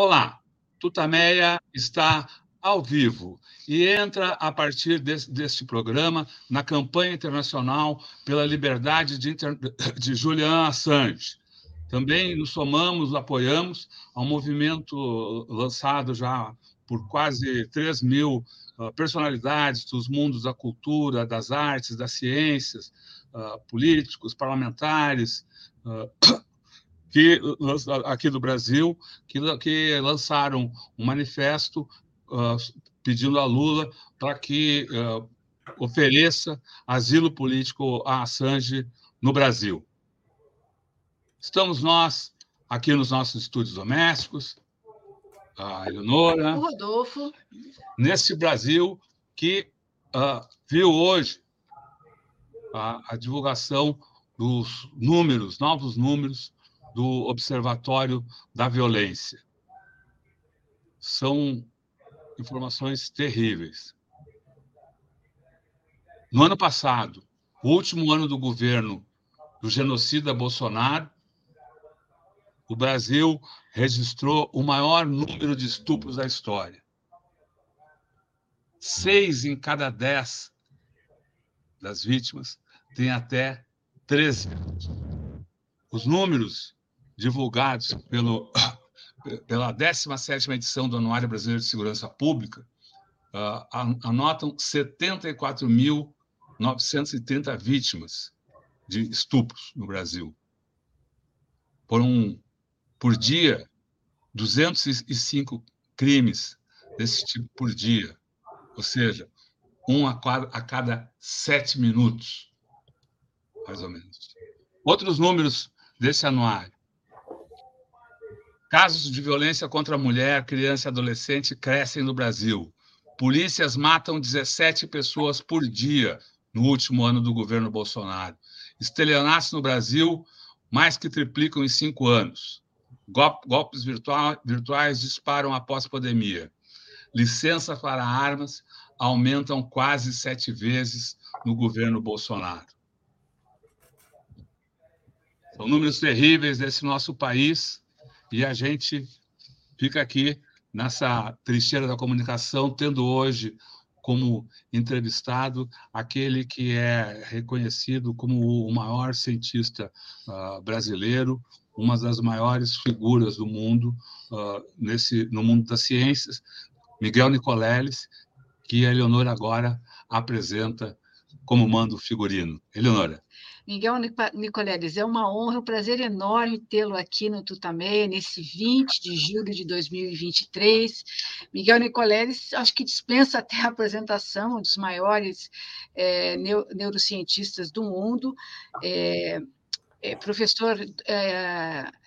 Olá, Tutameia está ao vivo e entra a partir desse, deste programa na campanha internacional pela liberdade de, inter... de Julian Assange. Também nos somamos, apoiamos ao movimento lançado já por quase 3 mil uh, personalidades dos mundos da cultura, das artes, das ciências, uh, políticos, parlamentares, uh, que aqui do Brasil que, que lançaram um manifesto uh, pedindo a Lula para que uh, ofereça asilo político a Assange no Brasil. Estamos nós aqui nos nossos estúdios domésticos, a Eleonora, o Rodolfo, nesse Brasil que uh, viu hoje a, a divulgação dos números, novos números do Observatório da Violência. São informações terríveis. No ano passado, o último ano do governo do genocida Bolsonaro, o Brasil registrou o maior número de estupros da história. Seis em cada dez das vítimas têm até 13 anos. Os números divulgados pelo, pela 17ª edição do Anuário Brasileiro de Segurança Pública, uh, anotam 74.930 vítimas de estupros no Brasil. Por, um, por dia, 205 crimes desse tipo por dia, ou seja, um a, a cada sete minutos, mais ou menos. Outros números desse anuário. Casos de violência contra a mulher, criança e adolescente crescem no Brasil. Polícias matam 17 pessoas por dia no último ano do governo Bolsonaro. Estelionatos no Brasil mais que triplicam em cinco anos. Golpes virtuais disparam após pandemia. Licença para armas aumentam quase sete vezes no governo Bolsonaro. São números terríveis desse nosso país e a gente fica aqui nessa trincheira da comunicação, tendo hoje como entrevistado aquele que é reconhecido como o maior cientista uh, brasileiro, uma das maiores figuras do mundo uh, nesse no mundo das ciências, Miguel Nicoleles, que a Eleonora agora apresenta como mando figurino. Eleonora. Miguel Nicoleles, é uma honra, um prazer enorme tê-lo aqui no Tutameia, nesse 20 de julho de 2023. Miguel Nicoleles, acho que dispensa até a apresentação, um dos maiores é, neurocientistas do mundo. É, é professor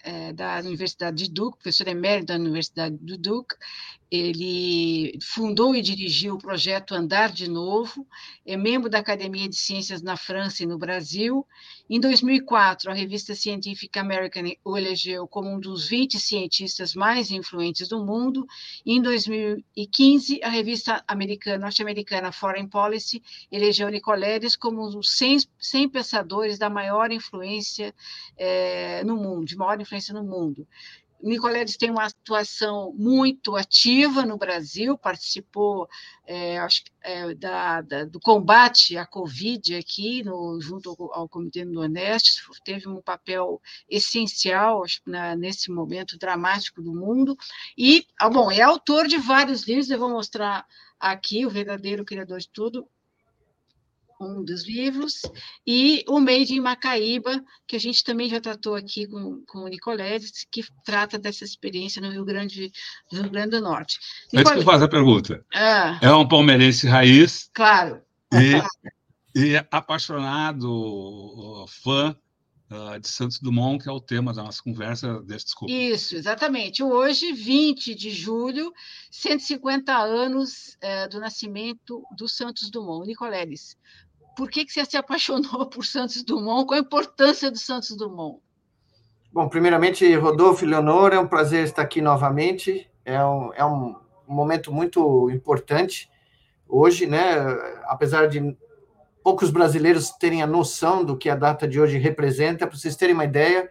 é, da Universidade de Duke, professor emérito da Universidade de Duke, ele fundou e dirigiu o projeto Andar de Novo, é membro da Academia de Ciências na França e no Brasil. Em 2004, a revista científica American o elegeu como um dos 20 cientistas mais influentes do mundo. Em 2015, a revista americana, norte-americana Foreign Policy elegeu Nicoleles como um dos 100, 100 pensadores da maior influência é, no mundo, de maior influência no mundo. Nicoleles tem uma atuação muito ativa no Brasil, participou é, acho, é, da, da, do combate à Covid aqui, no, junto ao, ao Comitê do Nordeste, teve um papel essencial acho, na, nesse momento dramático do mundo. E, ah, bom, é autor de vários livros, eu vou mostrar aqui, o verdadeiro criador de tudo, um dos livros, e o Made in Macaíba, que a gente também já tratou aqui com, com o Nicoletes, que trata dessa experiência no Rio Grande, no Rio Grande do Norte. Antes Nicole... que eu faça a pergunta. Ah, é um palmeirense raiz. Claro. E, e apaixonado, fã uh, de Santos Dumont, que é o tema da nossa conversa, deste desculpa. Isso, exatamente. Hoje, 20 de julho, 150 anos uh, do nascimento do Santos Dumont. Nicoleles, por que, que você se apaixonou por Santos Dumont? Qual a importância do Santos Dumont? Bom, primeiramente, Rodolfo e Leonor, é um prazer estar aqui novamente. É um, é um momento muito importante hoje, né? Apesar de poucos brasileiros terem a noção do que a data de hoje representa, para vocês terem uma ideia,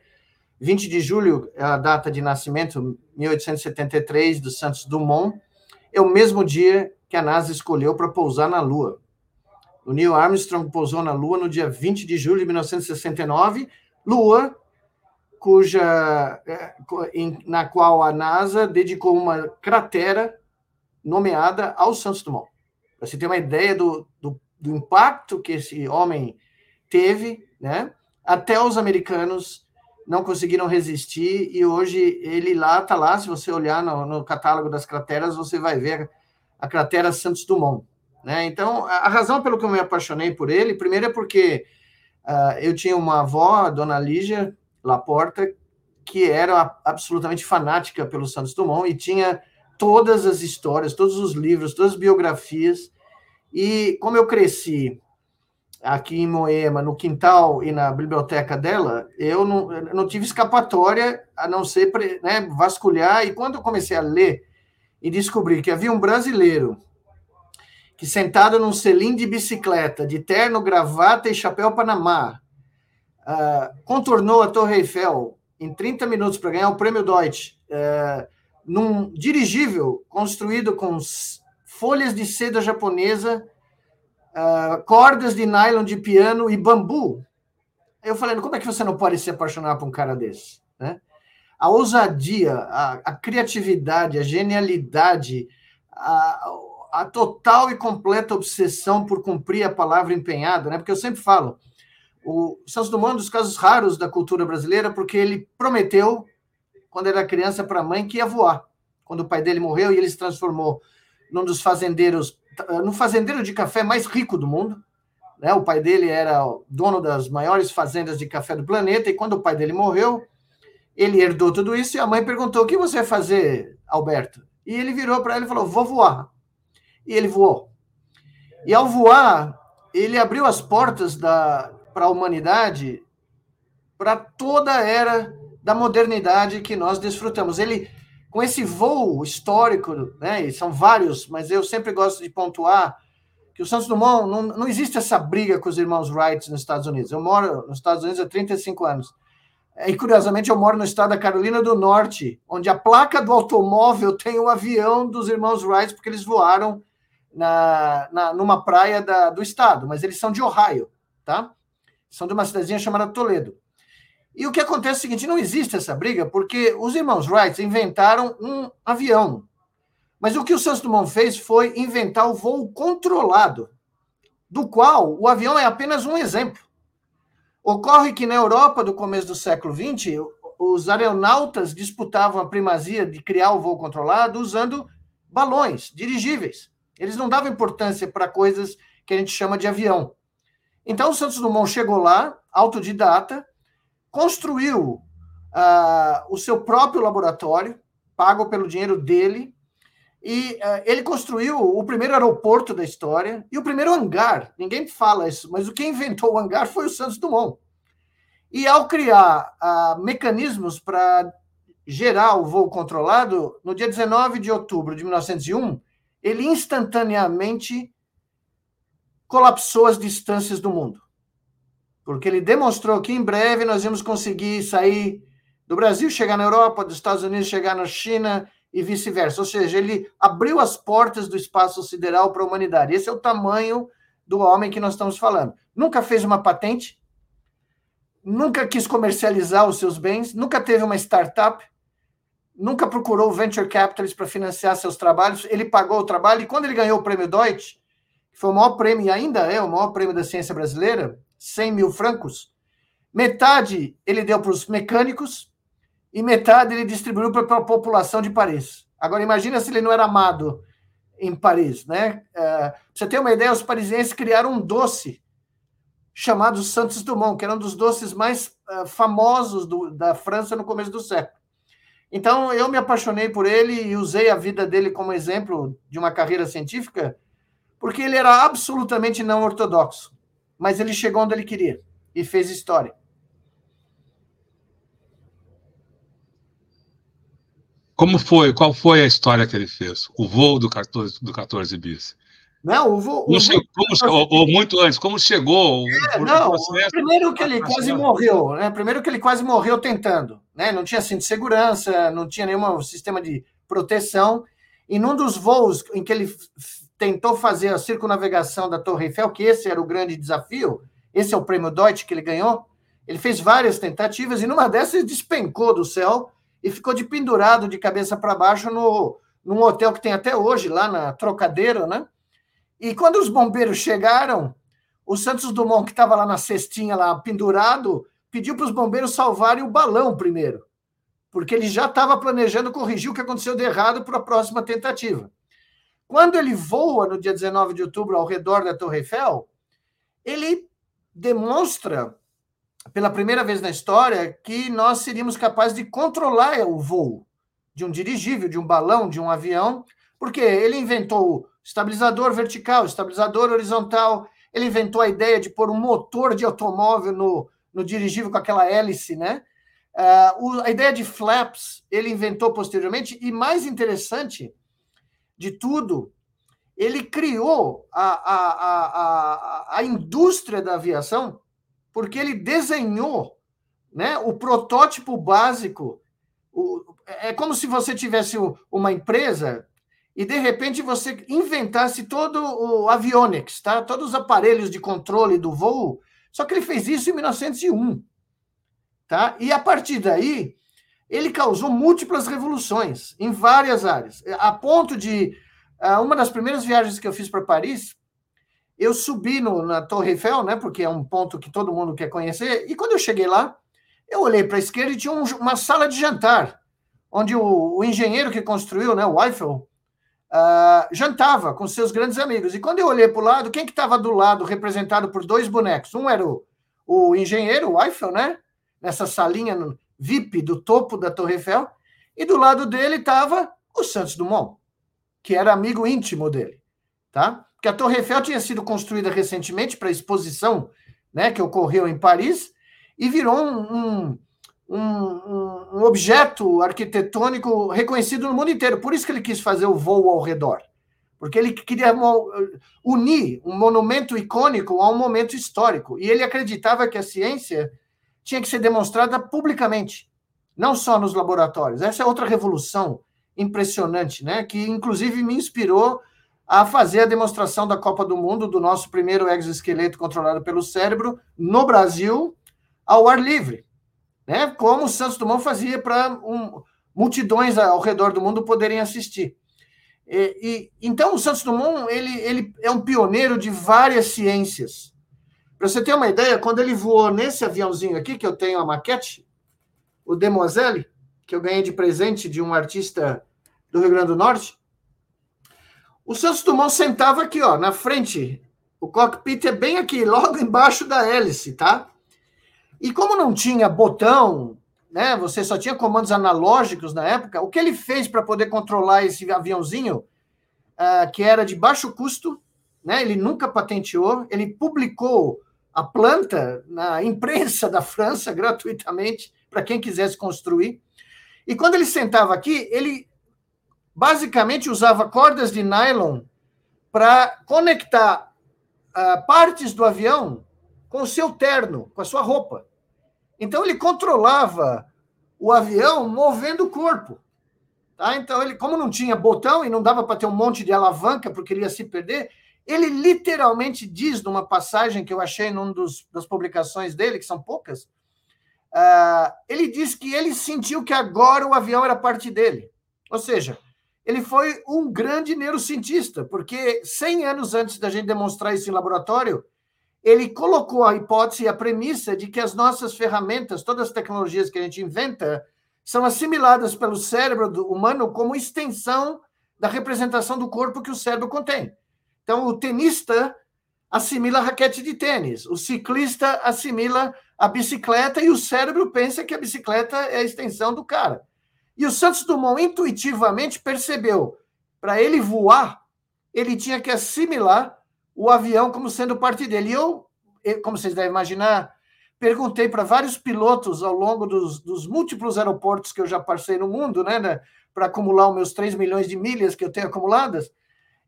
20 de julho é a data de nascimento, 1873, do Santos Dumont, é o mesmo dia que a NASA escolheu para pousar na Lua. O Neil Armstrong pousou na Lua no dia 20 de julho de 1969, Lua cuja é, na qual a NASA dedicou uma cratera nomeada ao Santos Dumont. Para você ter uma ideia do, do, do impacto que esse homem teve, né? Até os americanos não conseguiram resistir e hoje ele lá está lá. Se você olhar no, no, catálogo das crateras, você vai ver a cratera Santos Dumont. Né? Então, a razão pelo que eu me apaixonei por ele, primeiro é porque uh, eu tinha uma avó, a dona Lígia Laporta, que era absolutamente fanática pelo Santos Dumont e tinha todas as histórias, todos os livros, todas as biografias. E como eu cresci aqui em Moema, no quintal e na biblioteca dela, eu não, eu não tive escapatória a não ser né, vasculhar. E quando eu comecei a ler e descobri que havia um brasileiro que sentado num selim de bicicleta, de terno, gravata e chapéu Panamá, uh, contornou a Torre Eiffel em 30 minutos para ganhar o prêmio Deutsch, uh, num dirigível construído com folhas de seda japonesa uh, cordas de nylon de piano e bambu. Eu falei, como é que você não pode se apaixonar por um cara desse? Né? A ousadia, a, a criatividade, a genialidade, a, a, total e completa obsessão por cumprir a palavra empenhada, né? porque eu sempre falo, o Santos Dumont é um dos casos raros da cultura brasileira, porque ele prometeu, quando era criança, para a mãe que ia voar. Quando o pai dele morreu e ele se transformou num dos fazendeiros no fazendeiro de café mais rico do mundo. Né? O pai dele era dono das maiores fazendas de café do planeta, e quando o pai dele morreu, ele herdou tudo isso, e a mãe perguntou: O que você vai fazer, Alberto? E ele virou para ela e falou: Vou voar. E ele voou. E ao voar, ele abriu as portas para a humanidade, para toda a era da modernidade que nós desfrutamos. Ele com esse voo histórico, né, e são vários, mas eu sempre gosto de pontuar que o Santos Dumont, não, não existe essa briga com os irmãos Wright nos Estados Unidos. Eu moro nos Estados Unidos há 35 anos. E, curiosamente, eu moro no estado da Carolina do Norte, onde a placa do automóvel tem o avião dos irmãos Wright, porque eles voaram na, na, numa praia da, do estado, mas eles são de Ohio, tá? São de uma cidadezinha chamada Toledo. E o que acontece é o seguinte: não existe essa briga, porque os irmãos Wright inventaram um avião. Mas o que o Santos Dumont fez foi inventar o voo controlado, do qual o avião é apenas um exemplo. Ocorre que na Europa do começo do século XX, os aeronautas disputavam a primazia de criar o voo controlado usando balões dirigíveis. Eles não davam importância para coisas que a gente chama de avião. Então o Santos Dumont chegou lá, autodidata, construiu uh, o seu próprio laboratório, pago pelo dinheiro dele, e uh, ele construiu o primeiro aeroporto da história e o primeiro hangar. Ninguém fala isso, mas o que inventou o hangar foi o Santos Dumont. E ao criar uh, mecanismos para gerar o voo controlado, no dia 19 de outubro de 1901, ele instantaneamente colapsou as distâncias do mundo porque ele demonstrou que em breve nós íamos conseguir sair do Brasil, chegar na Europa, dos Estados Unidos, chegar na China e vice-versa. Ou seja, ele abriu as portas do espaço sideral para a humanidade. Esse é o tamanho do homem que nós estamos falando. Nunca fez uma patente, nunca quis comercializar os seus bens, nunca teve uma startup, nunca procurou venture capitalist para financiar seus trabalhos. Ele pagou o trabalho e quando ele ganhou o prêmio Deutsch, que foi o maior prêmio e ainda é o maior prêmio da ciência brasileira, 100 mil francos, metade ele deu para os mecânicos e metade ele distribuiu para a população de Paris. Agora, imagina se ele não era amado em Paris, né? É, você ter uma ideia, os parisienses criaram um doce chamado Santos Dumont, que era um dos doces mais uh, famosos do, da França no começo do século. Então, eu me apaixonei por ele e usei a vida dele como exemplo de uma carreira científica, porque ele era absolutamente não ortodoxo mas ele chegou onde ele queria e fez história. Como foi? Qual foi a história que ele fez? O voo do 14, do 14 bis? Não, o, voo, o chegou, como, ou, ou, muito antes, como chegou? É, o, não, processo, primeiro que ele quase morreu, né? Primeiro que ele quase morreu tentando, né? Não tinha cinto de segurança, não tinha nenhum sistema de proteção. E num dos voos em que ele tentou fazer a circunavegação da Torre Eiffel, que esse era o grande desafio, esse é o prêmio Deutsch que ele ganhou, ele fez várias tentativas e numa dessas ele despencou do céu e ficou de pendurado de cabeça para baixo no, num hotel que tem até hoje, lá na Trocadeiro, né? E quando os bombeiros chegaram, o Santos Dumont, que estava lá na cestinha, lá pendurado, pediu para os bombeiros salvarem o balão primeiro, porque ele já estava planejando corrigir o que aconteceu de errado para a próxima tentativa. Quando ele voa no dia 19 de outubro ao redor da Torre Eiffel, ele demonstra pela primeira vez na história que nós seríamos capazes de controlar o voo de um dirigível, de um balão, de um avião, porque ele inventou estabilizador vertical, estabilizador horizontal, ele inventou a ideia de pôr um motor de automóvel no, no dirigível com aquela hélice, né? Uh, a ideia de flaps ele inventou posteriormente, e mais interessante de tudo, ele criou a, a, a, a, a indústria da aviação porque ele desenhou né, o protótipo básico. O, é como se você tivesse uma empresa e, de repente, você inventasse todo o avionics, tá? todos os aparelhos de controle do voo, só que ele fez isso em 1901. Tá? E, a partir daí, ele causou múltiplas revoluções em várias áreas, a ponto de... Ah, uma das primeiras viagens que eu fiz para Paris, eu subi no, na Torre Eiffel, né, porque é um ponto que todo mundo quer conhecer, e quando eu cheguei lá, eu olhei para a esquerda e tinha um, uma sala de jantar, onde o, o, engenheiro que construiu, né, o Eiffel, uh, jantava com seus grandes amigos. E quando eu olhei para o lado, quem que estava do lado, representado por dois bonecos? Um era o, o engenheiro, o Eiffel, né, nessa salinha VIP do topo da Torre Eiffel, e do lado dele estava o Santos Dumont, que era amigo íntimo dele, tá? Porque a Torre Eiffel tinha sido construída recentemente para exposição né, que ocorreu em Paris e virou um, um, um, um, objeto arquitetônico reconhecido no mundo inteiro. Por isso que ele quis fazer o voo ao redor. Porque ele queria unir um monumento icônico a um momento histórico. E ele acreditava que a ciência tinha que ser demonstrada publicamente, não só nos laboratórios. Essa é outra revolução impressionante, né? que inclusive me inspirou a fazer a demonstração da Copa do Mundo do nosso primeiro exoesqueleto controlado pelo cérebro no Brasil ao ar livre, né? Como o Santos Dumont fazia para um, multidões ao redor do mundo poderem assistir. E, e, então o Santos Dumont ele, ele é um pioneiro de várias ciências. Para você ter uma ideia, quando ele voou nesse aviãozinho aqui que eu tenho a maquete, o Demoiselle, que eu ganhei de presente de um artista do Rio Grande do Norte, o Santos Dumont sentava aqui, ó, na frente. O cockpit é bem aqui, logo embaixo da hélice, tá? E como não tinha botão, né? Você só tinha comandos analógicos na época. O que ele fez para poder controlar esse aviãozinho, uh, que era de baixo custo, né? Ele nunca patenteou. Ele publicou a planta na imprensa da França gratuitamente para quem quisesse construir. E quando ele sentava aqui, ele basicamente usava cordas de nylon para conectar uh, partes do avião com o seu terno, com a sua roupa. Então ele controlava o avião movendo o corpo. Tá? Então ele, como não tinha botão e não dava para ter um monte de alavanca porque ele ia se perder, ele literalmente diz numa passagem que eu achei numa das publicações dele, que são poucas, uh, ele diz que ele sentiu que agora o avião era parte dele. Ou seja, ele foi um grande neurocientista, porque 100 anos antes da gente demonstrar isso em laboratório, ele colocou a hipótese e a premissa de que as nossas ferramentas, todas as tecnologias que a gente inventa, são assimiladas pelo cérebro humano como extensão da representação do corpo que o cérebro contém. Então, o tenista assimila a raquete de tênis, o ciclista assimila a bicicleta e o cérebro pensa que a bicicleta é a extensão do cara. E o Santos Dumont intuitivamente percebeu, para ele voar, ele tinha que assimilar o avião como sendo parte dele. E eu, como vocês devem imaginar, perguntei para vários pilotos ao longo dos, dos, múltiplos aeroportos que eu já passei no mundo, né, né para acumular os meus 3 milhões de milhas que eu tenho acumuladas,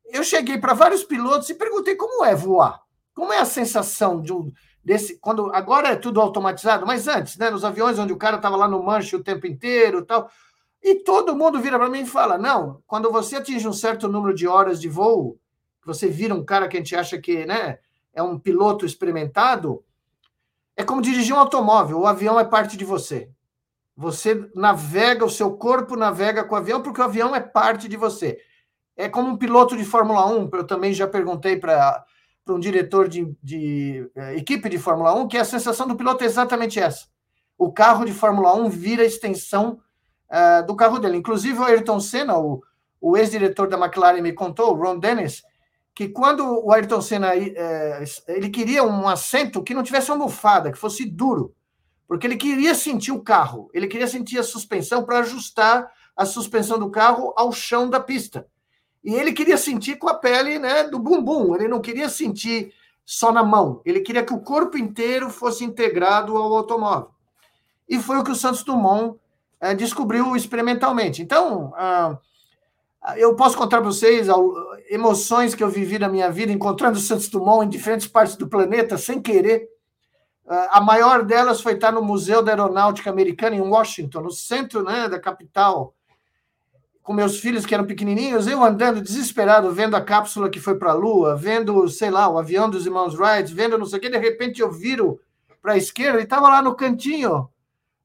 eu cheguei para vários pilotos e perguntei como é voar. Como é a sensação de um, desse. Quando, agora é tudo automatizado, mas antes, né, nos aviões onde o cara estava lá no manche o tempo inteiro tal. E todo mundo vira para mim e fala: não, quando você atinge um certo número de horas de voo, você vira um cara que a gente acha que né, é um piloto experimentado, é como dirigir um automóvel, o avião é parte de você. Você navega, o seu corpo navega com o avião, porque o avião é parte de você. É como um piloto de Fórmula 1, eu também já perguntei para um diretor de, de uh, equipe de Fórmula 1, que a sensação do piloto é exatamente essa. O carro de Fórmula 1 vira extensão uh, do carro dele. Inclusive, o Ayrton Senna, o, o ex-diretor da McLaren, me contou, o Ron Dennis, que quando o Ayrton Senna uh, ele queria um assento que não tivesse almofada, que fosse duro, porque ele queria sentir o carro, ele queria sentir a suspensão para ajustar a suspensão do carro ao chão da pista. E ele queria sentir com a pele né, do bumbum, ele não queria sentir só na mão, ele queria que o corpo inteiro fosse integrado ao automóvel. E foi o que o Santos Dumont é, descobriu experimentalmente. Então, ah, eu posso contar para vocês emoções que eu vivi na minha vida encontrando Santos Dumont em diferentes partes do planeta, sem querer. Ah, a maior delas foi estar no Museu da Aeronáutica Americana, em Washington, no centro né, da capital com meus filhos que eram pequenininhos, eu andando desesperado, vendo a cápsula que foi para a Lua, vendo, sei lá, o avião dos irmãos Wright, vendo não sei o que, de repente eu viro para a esquerda e estava lá no cantinho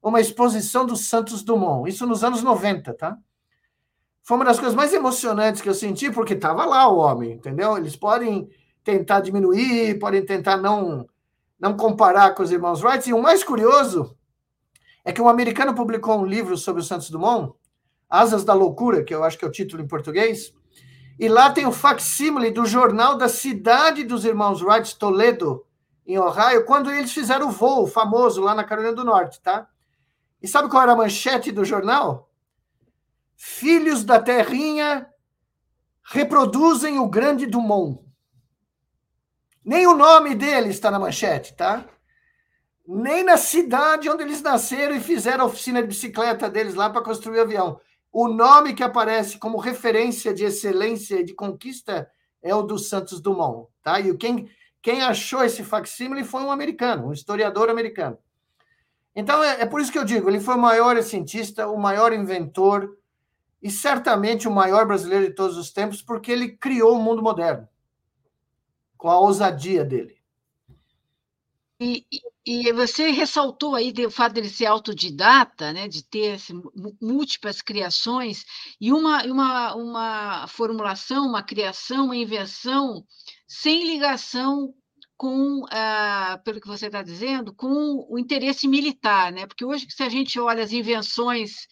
uma exposição dos Santos Dumont, isso nos anos 90, tá? Foi uma das coisas mais emocionantes que eu senti, porque estava lá o homem, entendeu? Eles podem tentar diminuir, podem tentar não, não comparar com os irmãos Wright, e o mais curioso é que um americano publicou um livro sobre o Santos Dumont, Asas da Loucura, que eu acho que é o título em português. E lá tem o facsímile do jornal da cidade dos irmãos Wright, Toledo, em Ohio, quando eles fizeram o voo famoso lá na Carolina do Norte, tá? E sabe qual era a manchete do jornal? Filhos da Terrinha reproduzem o grande Dumont. Nem o nome dele está na manchete, tá? Nem na cidade onde eles nasceram e fizeram a oficina de bicicleta deles lá para construir o avião. O nome que aparece como referência de excelência e de conquista é o do Santos Dumont, tá? E quem, quem achou esse facsímile foi um americano, um historiador americano. Então, é, é por isso que eu digo, ele foi o maior cientista, o maior inventor e certamente o maior brasileiro de todos os tempos, porque ele criou o mundo moderno com a ousadia dele. E, e você ressaltou aí o fato dele ser autodidata, né, de ter assim, múltiplas criações, e uma, uma, uma formulação, uma criação, uma invenção sem ligação com, ah, pelo que você está dizendo, com o interesse militar, né? Porque hoje, se a gente olha as invenções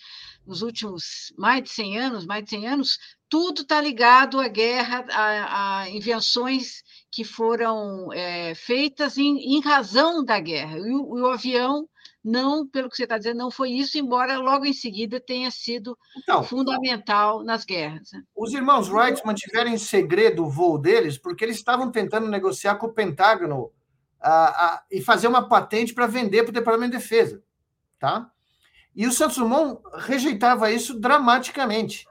nos últimos mais de 100 anos, mais de 100 anos, tudo está ligado à guerra, a, a invenções que foram é, feitas em, em, razão da guerra. E o, o, avião, não, pelo que você está dizendo, não foi isso, embora logo em seguida tenha sido então, fundamental nas guerras. Né? Os irmãos Wright mantiveram em segredo o voo deles porque eles estavam tentando negociar com o Pentágono e fazer uma patente para vender para o Departamento de Defesa. Tá? E o Santos Dumont rejeitava isso dramaticamente.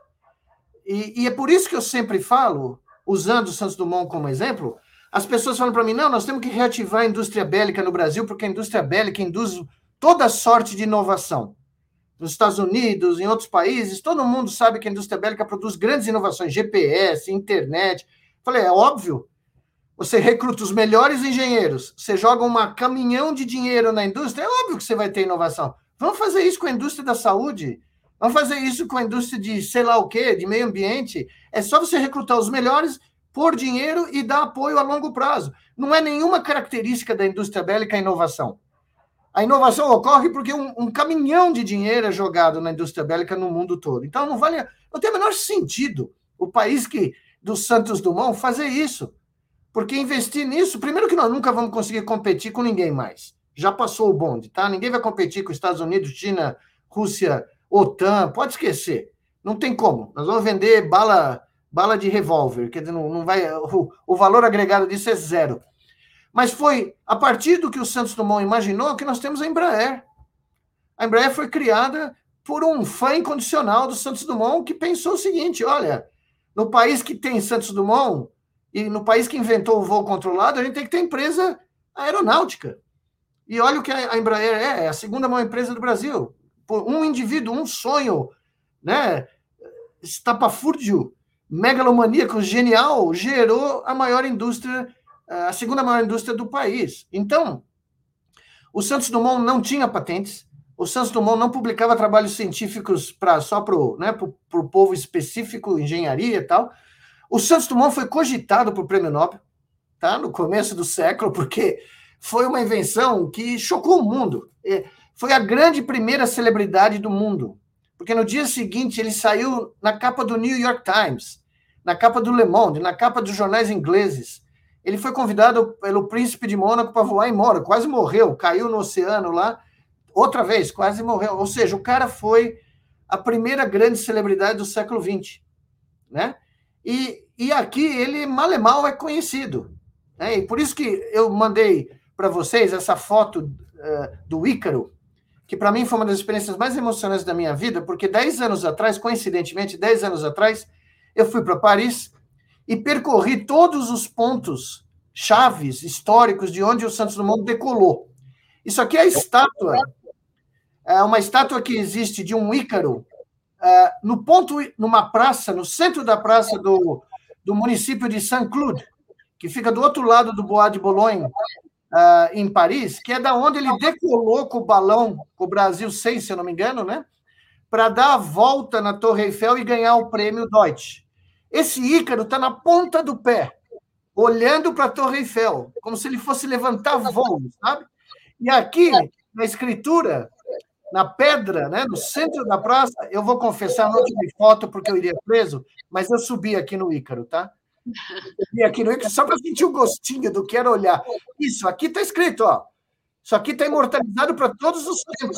E, e, é por isso que eu sempre falo, usando o Santos Dumont como exemplo, as pessoas falam para mim: não, nós temos que reativar a indústria bélica no Brasil, porque a indústria bélica induz toda sorte de inovação. Nos Estados Unidos, em outros países, todo mundo sabe que a indústria bélica produz grandes inovações, GPS, internet. Falei, é óbvio. Você recruta os melhores engenheiros, você joga um caminhão de dinheiro na indústria, é óbvio que você vai ter inovação. Vamos fazer isso com a indústria da saúde, Vamos fazer isso com a indústria de sei lá o quê, de meio ambiente. É só você recrutar os melhores, pôr dinheiro e dar apoio a longo prazo. Não é nenhuma característica da indústria bélica a inovação. A inovação ocorre porque um, um, caminhão de dinheiro é jogado na indústria bélica no mundo todo. Então não vale, não tem o menor sentido o país que do Santos Dumont fazer isso. Porque investir nisso, primeiro que nós nunca vamos conseguir competir com ninguém mais. Já passou o bonde, tá? Ninguém vai competir com Estados Unidos, China, Rússia, OTAN, pode esquecer. Não tem como. Nós vamos vender bala, bala de revólver, quer dizer, não, não vai. O, o valor agregado disso é zero. Mas foi a partir do que o Santos Dumont imaginou que nós temos a Embraer. A Embraer foi criada por um fã incondicional do Santos Dumont que pensou o seguinte: olha, no país que tem Santos Dumont e no país que inventou o voo controlado, a gente tem que ter empresa aeronáutica. E olha o que a Embraer é, é a segunda maior empresa do Brasil. Por um indivíduo, um sonho, né, estapafúrdio, megalomaníaco, genial, gerou a maior indústria, a segunda maior indústria do país. Então, o Santos Dumont não tinha patentes, o Santos Dumont não publicava trabalhos científicos para só para o né, povo específico, engenharia e tal. O Santos Dumont foi cogitado para o prêmio Nobel, tá? no começo do século, porque foi uma invenção que chocou o mundo. Foi a grande primeira celebridade do mundo, porque no dia seguinte ele saiu na capa do New York Times, na capa do Le Monde, na capa dos jornais ingleses. Ele foi convidado pelo príncipe de Mônaco para voar em Mônaco, quase morreu, caiu no oceano lá, outra vez, quase morreu. Ou seja, o cara foi a primeira grande celebridade do século XX, né? E, e aqui ele mal e mal é conhecido. Né? E por isso que eu mandei para vocês essa foto uh, do Ícaro, que para mim foi uma das experiências mais emocionantes da minha vida, porque 10 anos atrás, coincidentemente, 10 anos atrás, eu fui para Paris e percorri todos os pontos chaves históricos de onde o Santos Dumont decolou. Isso aqui é a estátua, é uma estátua que existe de um Ícaro é, no ponto, numa praça, no centro da praça do, do município de Saint-Cloud, que fica do outro lado do Bois de Boulogne, uh, em Paris, que é da onde ele decolou com o balão, com o Brasil 6, se eu não me engano, né? Para dar a volta na Torre Eiffel e ganhar o prêmio Deutsche. Esse Ícaro está na ponta do pé, olhando para a Torre Eiffel, como se ele fosse levantar voo, sabe? E aqui, na escritura, na pedra, né, no centro da praça, eu vou confessar, não tirei foto porque eu iria preso, mas eu subi aqui no Ícaro, tá? Subi aqui no Ícaro só para sentir o gostinho do que era olhar. Isso, aqui está escrito, ó. Isso aqui está imortalizado para todos os tempos.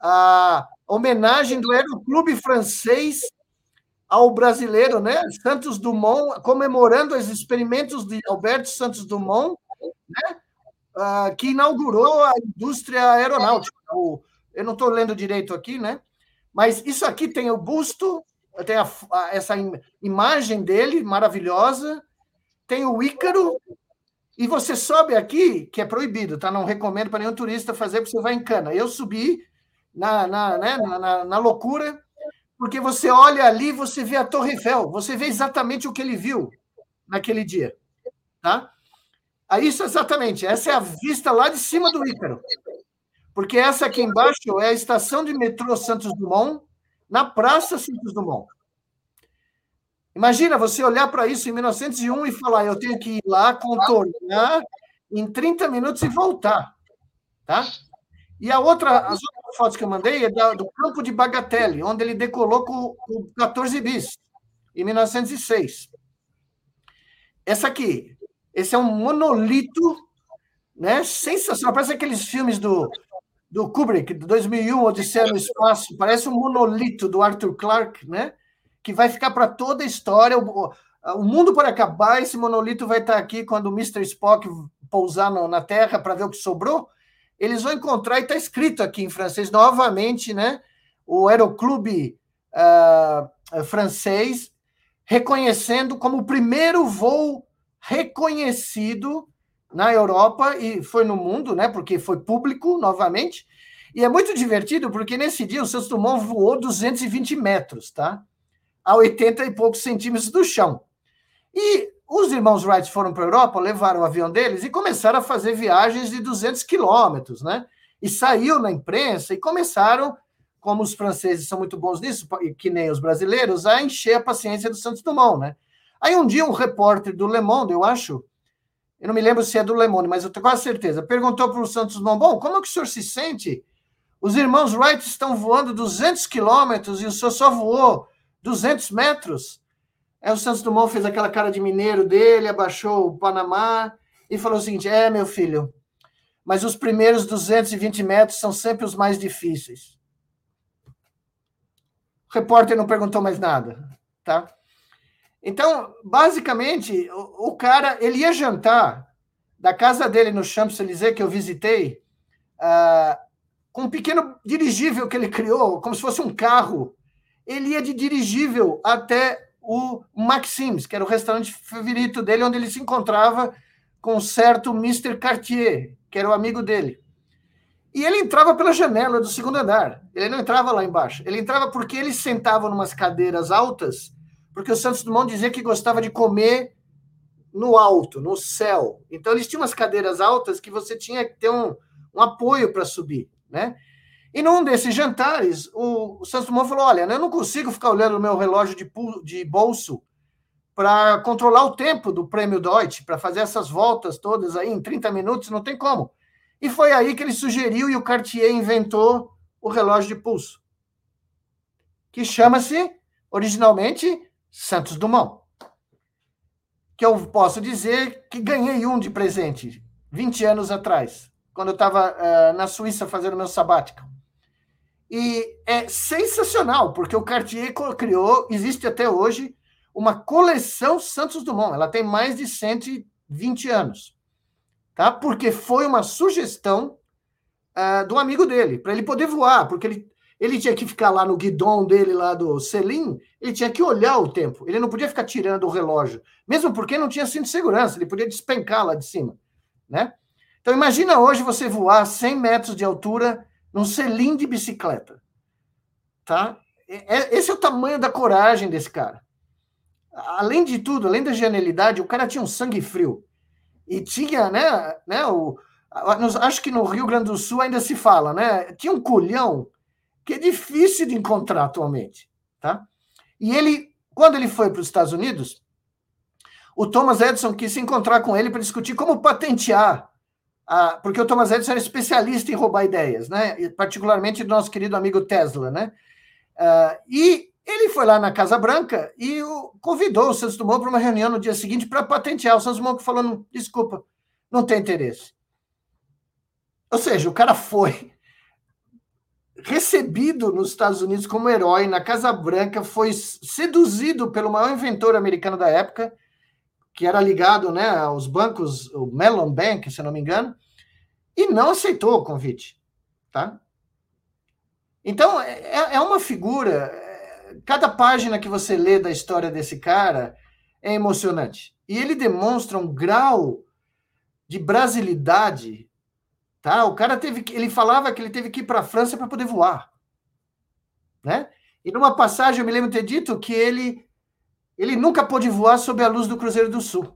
A homenagem do Aeroclube francês ao brasileiro, né? Santos Dumont, comemorando os experimentos de Alberto Santos Dumont, né? Uh, que inaugurou a indústria aeronáutica. O, eu não estou lendo direito aqui, né? Mas isso aqui tem o busto, tem a, a, essa im, imagem dele maravilhosa, tem o Ícaro, e você sobe aqui, que é proibido, tá? Não recomendo para nenhum turista fazer, porque você vai em cana. Eu subi na, na, né, na, na, loucura, porque você olha ali, você vê a Torre Eiffel, você vê exatamente o que ele viu naquele dia, tá? Aí, isso exatamente, essa é a vista lá de cima do Ícaro. Porque essa aqui embaixo é a estação de metrô Santos Dumont, na Praça Santos Dumont. Imagina você olhar para isso em 1901 e falar: eu tenho que ir lá, contornar em 30 minutos e voltar. Tá? E a outra, as outras fotos que eu mandei é do campo de Bagatelle, onde ele decolou com o 14 bis, em 1906. Essa aqui, esse é um monolito, né? Sensacional. Parece aqueles filmes do do Kubrick, de 2001, Odisseia no Espaço, parece um monolito do Arthur Clarke, né? Que vai ficar para toda a história. O, o, mundo pode acabar, esse monolito vai estar aqui quando o Mr. Spock pousar no, na Terra para ver o que sobrou. Eles vão encontrar, e está escrito aqui em francês, novamente, né? O Aeroclube uh, francês reconhecendo como o primeiro voo reconhecido na Europa e foi no mundo, né? Porque foi público novamente. E é muito divertido porque nesse dia o Santos Dumont voou 220 metros, tá? A 80 e poucos centímetros do chão. E os irmãos Wright foram para a Europa, levaram o avião deles e começaram a fazer viagens de 200 quilômetros, né? E saiu na imprensa e começaram, como os franceses são muito bons nisso, que nem os brasileiros, a encher a paciência do Santos Dumont, né? Aí um dia um repórter do Le Monde, eu acho, eu não me lembro se é do Lemone, mas eu tenho quase certeza, perguntou para o Santos Dumont, bom, como é que o senhor se sente? Os irmãos Wright estão voando 200 quilômetros e o senhor só voou 200 metros? Aí o Santos Dumont fez aquela cara de mineiro dele, abaixou o Panamá e falou o seguinte, é, meu filho, mas os primeiros 220 metros são sempre os mais difíceis. O repórter não perguntou mais nada, tá? Então, basicamente, o, o, cara ele ia jantar da casa dele no Champs-Élysées que eu visitei, uh, com um pequeno dirigível que ele criou, como se fosse um carro. Ele ia de dirigível até o Maxims, que era o restaurante favorito dele, onde ele se encontrava com um certo Mr. Cartier, que era o amigo dele. E ele entrava pela janela do segundo andar. Ele não entrava lá embaixo. Ele entrava porque eles sentavam em umas cadeiras altas, porque o Santos Dumont dizia que gostava de comer no alto, no céu. Então eles tinham umas cadeiras altas que você tinha que ter um, um apoio para subir, né? E num desses jantares, o, o Santos Dumont falou: Olha, eu não consigo ficar olhando o meu relógio de, de bolso para controlar o tempo do prêmio Deutsche, para fazer essas voltas todas aí em 30 minutos, não tem como. E foi aí que ele sugeriu e o Cartier inventou o relógio de pulso, que chama-se originalmente Santos Dumont. Que eu posso dizer que ganhei um de presente 20 anos atrás, quando eu estava uh, eh, na Suíça fazendo meu sabático. E é sensacional, porque o Cartier criou, existe até hoje, uma coleção Santos Dumont. Ela tem mais de 120 anos. Tá? Porque foi uma sugestão uh, do amigo dele, para ele poder voar, porque ele, ele tinha que ficar lá no guidão dele, lá do Selim, ele tinha que olhar o tempo. Ele não podia ficar tirando o relógio, mesmo porque não tinha cinto de segurança, ele podia despencar lá de cima. Né? Então, imagina hoje você voar 100 metros de altura num selim de bicicleta. Tá? É, é, esse é o tamanho da coragem desse cara. Além de tudo, além da genialidade, o cara tinha um sangue frio. E tinha, né, né o, acho que no Rio Grande do Sul ainda se fala, né? Tinha um colhão que é difícil de encontrar atualmente, tá? E ele, quando ele foi para os Estados Unidos, o Thomas Edison quis se encontrar com ele para discutir como patentear ah, porque o Thomas Edison era especialista em roubar ideias, né? particularmente do nosso querido amigo Tesla. Né? Ah, e ele foi lá na Casa Branca e o, convidou o Santos Dumont para uma reunião no dia seguinte para patentear. O Santos Dumont falou: desculpa, não tem interesse. Ou seja, o cara foi recebido nos Estados Unidos como herói na Casa Branca, foi seduzido pelo maior inventor americano da época, que era ligado né, aos bancos, o Mellon Bank, se não me engano, e não aceitou o convite. Tá? Então, é, é uma figura. Cada página que você lê da história desse cara é emocionante. E ele demonstra um grau de brasilidade. Tá? O cara teve que. Ele falava que ele teve que ir para a França para poder voar. Né? E numa passagem, eu me lembro ter dito que ele ele nunca pôde voar sob a luz do Cruzeiro do Sul.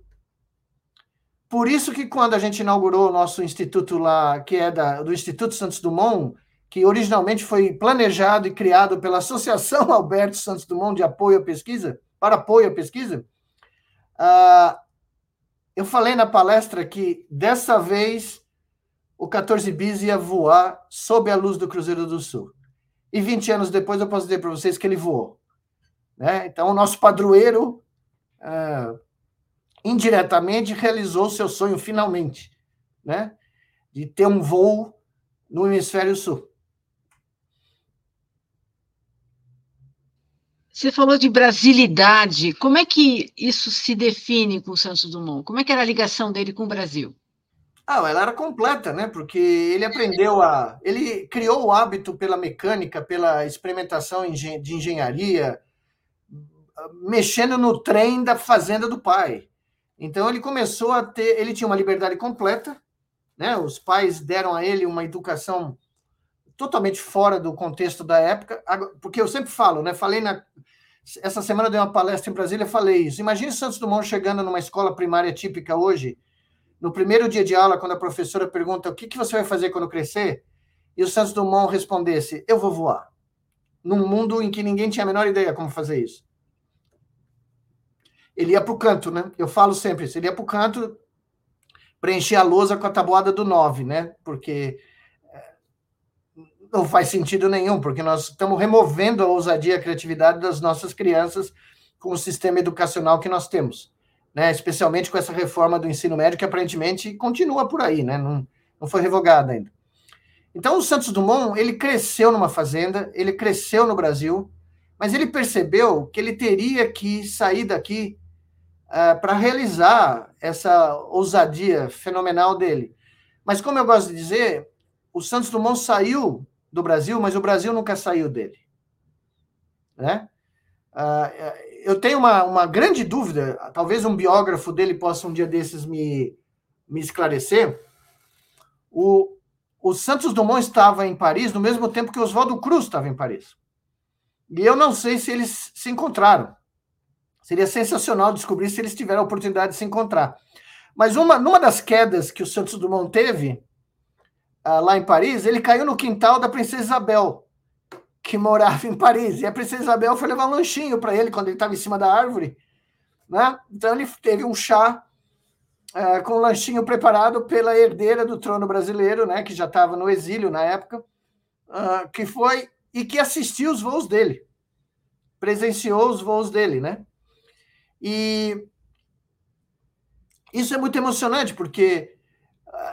Por isso que quando a gente inaugurou o nosso instituto lá, que é da, do Instituto Santos Dumont, que originalmente foi planejado e criado pela Associação Alberto Santos Dumont de apoio à pesquisa, para apoio à pesquisa, uh, eu falei na palestra que dessa vez o 14 bis ia voar sob a luz do Cruzeiro do Sul. E 20 anos depois eu posso dizer para vocês que ele voou. Né? Então, o nosso padroeiro, ah, indiretamente, realizou seu sonho finalmente, né? de ter um voo no hemisfério sul. Você falou de brasilidade. Como é que isso se define com o Santos Dumont? Como é que era a ligação dele com o Brasil? Ah, ela era completa, né? Porque ele aprendeu a. Ele criou o hábito pela mecânica, pela experimentação de engenharia, mexendo no trem da fazenda do pai. Então ele começou a ter, ele tinha uma liberdade completa, né? Os pais deram a ele uma educação totalmente fora do contexto da época, porque eu sempre falo, né? Falei na essa semana eu dei uma palestra em Brasília, falei isso. Imagine Santos Dumont chegando numa escola primária típica hoje, no primeiro dia de aula, quando a professora pergunta o que, que você vai fazer quando crescer, e o Santos Dumont respondesse: Eu vou voar. Num mundo em que ninguém tinha a menor ideia como fazer isso ele ia para o canto, né? Eu falo sempre isso, ele ia para o canto preencher a lousa com a tabuada do 9, né? Porque eh, não faz sentido nenhum, porque nós estamos removendo a ousadia e a criatividade das nossas crianças com o sistema educacional que nós temos, né? Especialmente com essa reforma do ensino médio que aparentemente continua por aí, né? Não, não foi revogada ainda. Então, o Santos Dumont, ele cresceu numa fazenda, ele cresceu no Brasil, mas ele percebeu que ele teria que sair daqui uh, para realizar essa ousadia fenomenal dele. Mas, como eu gosto de dizer, o Santos Dumont saiu do Brasil, mas o Brasil nunca saiu dele. Né? Uh, eu tenho uma, uma grande dúvida, talvez um biógrafo dele possa um dia desses me, me esclarecer. O, o Santos Dumont estava em Paris no mesmo tempo que Oswaldo Cruz estava em Paris. E eu não sei se eles se encontraram. Seria sensacional descobrir se eles tiveram a oportunidade de se encontrar. Mas uma, numa das quedas que o Santos Dumont teve, uh, lá em Paris, ele caiu no quintal da Princesa Isabel, que morava em Paris. E a Princesa Isabel foi levar um lanchinho para ele quando ele estava em cima da árvore. Né? Então ele teve um chá uh, com um lanchinho preparado pela herdeira do trono brasileiro, né, que já estava no exílio na época, uh, que foi e que assistiu os voos dele, presenciou os voos dele, né? E isso é muito emocionante, porque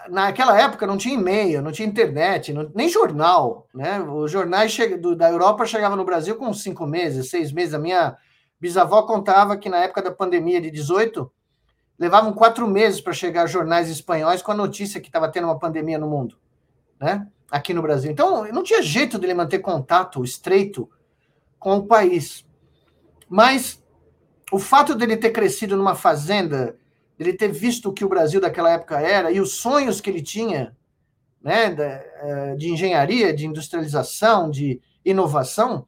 naquela época não tinha e-mail, não tinha internet, não, nem jornal, né? Os jornais che, do, da Europa chegavam no Brasil com cinco meses, seis meses. A minha bisavó contava que na época da pandemia de 18, levavam quatro meses para chegar jornais espanhóis com a notícia que estava tendo uma pandemia no mundo, né? Aqui no Brasil. Então, não tinha jeito dele manter contato estreito com o país. Mas o fato dele ter crescido numa fazenda, ele ter visto o que o Brasil daquela época era e os sonhos que ele tinha, né, eh, de engenharia, de industrialização, de inovação,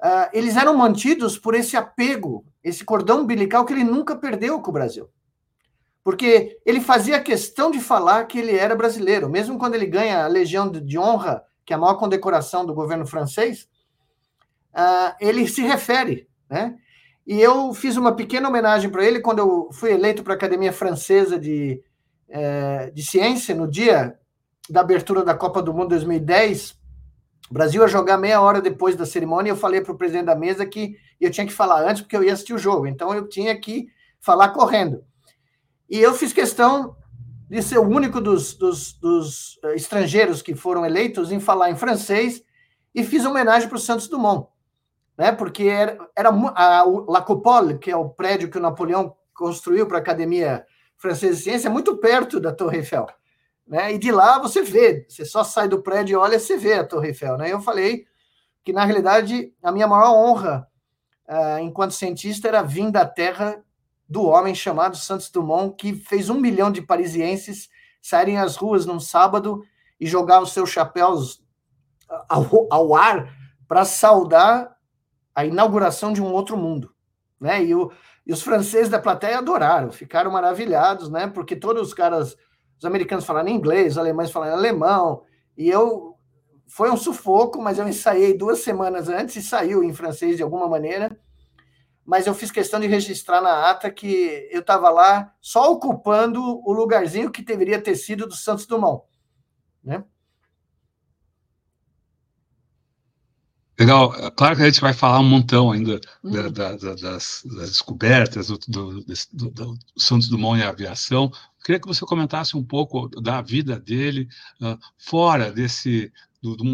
ah, eles eram mantidos por esse apego, esse cordão umbilical que ele nunca perdeu com o Brasil. Porque ele fazia questão de falar que ele era brasileiro, mesmo quando ele ganha a Legião de Honra, que é a maior condecoração do governo francês, ah, ele se refere, né? E eu fiz uma pequena homenagem para ele quando eu fui eleito para a Academia Francesa de, é, de Ciência, no dia da abertura da Copa do Mundo 2010. O Brasil ia jogar meia hora depois da cerimônia. Eu falei para o presidente da mesa que eu tinha que falar antes, porque eu ia assistir o jogo. Então eu tinha que falar correndo. E eu fiz questão de ser o único dos, dos, dos eh, estrangeiros que foram eleitos em falar em francês e fiz homenagem para o Santos Dumont né? Porque era, era a, La Coupole, que é o prédio que o Napoleão construiu para a Academia Francesa de Ciência, é muito perto da Torre Eiffel, né? E de lá você vê, você só sai do prédio e olha, você vê a Torre Eiffel, né? Eu falei que na realidade a minha maior honra uh, enquanto cientista era vir da terra do homem chamado Santos Dumont, que fez um milhão de parisienses saírem às ruas num sábado e jogar os seus chapéus ao, ao ar para saudar a inauguração de um outro mundo, né? E, o, e os franceses da plateia adoraram, ficaram maravilhados, né? Porque todos os caras, os americanos falaram inglês, os alemães falaram alemão, e eu foi um sufoco, mas eu ensaiei duas semanas antes e saiu em francês de alguma maneira. Mas eu fiz questão de registrar na ata que eu estava lá só ocupando o lugarzinho que deveria ter sido do Santos Dumont, né? Legal. Claro que a gente vai falar um montão ainda uhum. da, da, da, das, das, descobertas do, do, do, do, Santos Dumont e a aviação. Queria que você comentasse um pouco da vida dele uh, fora desse.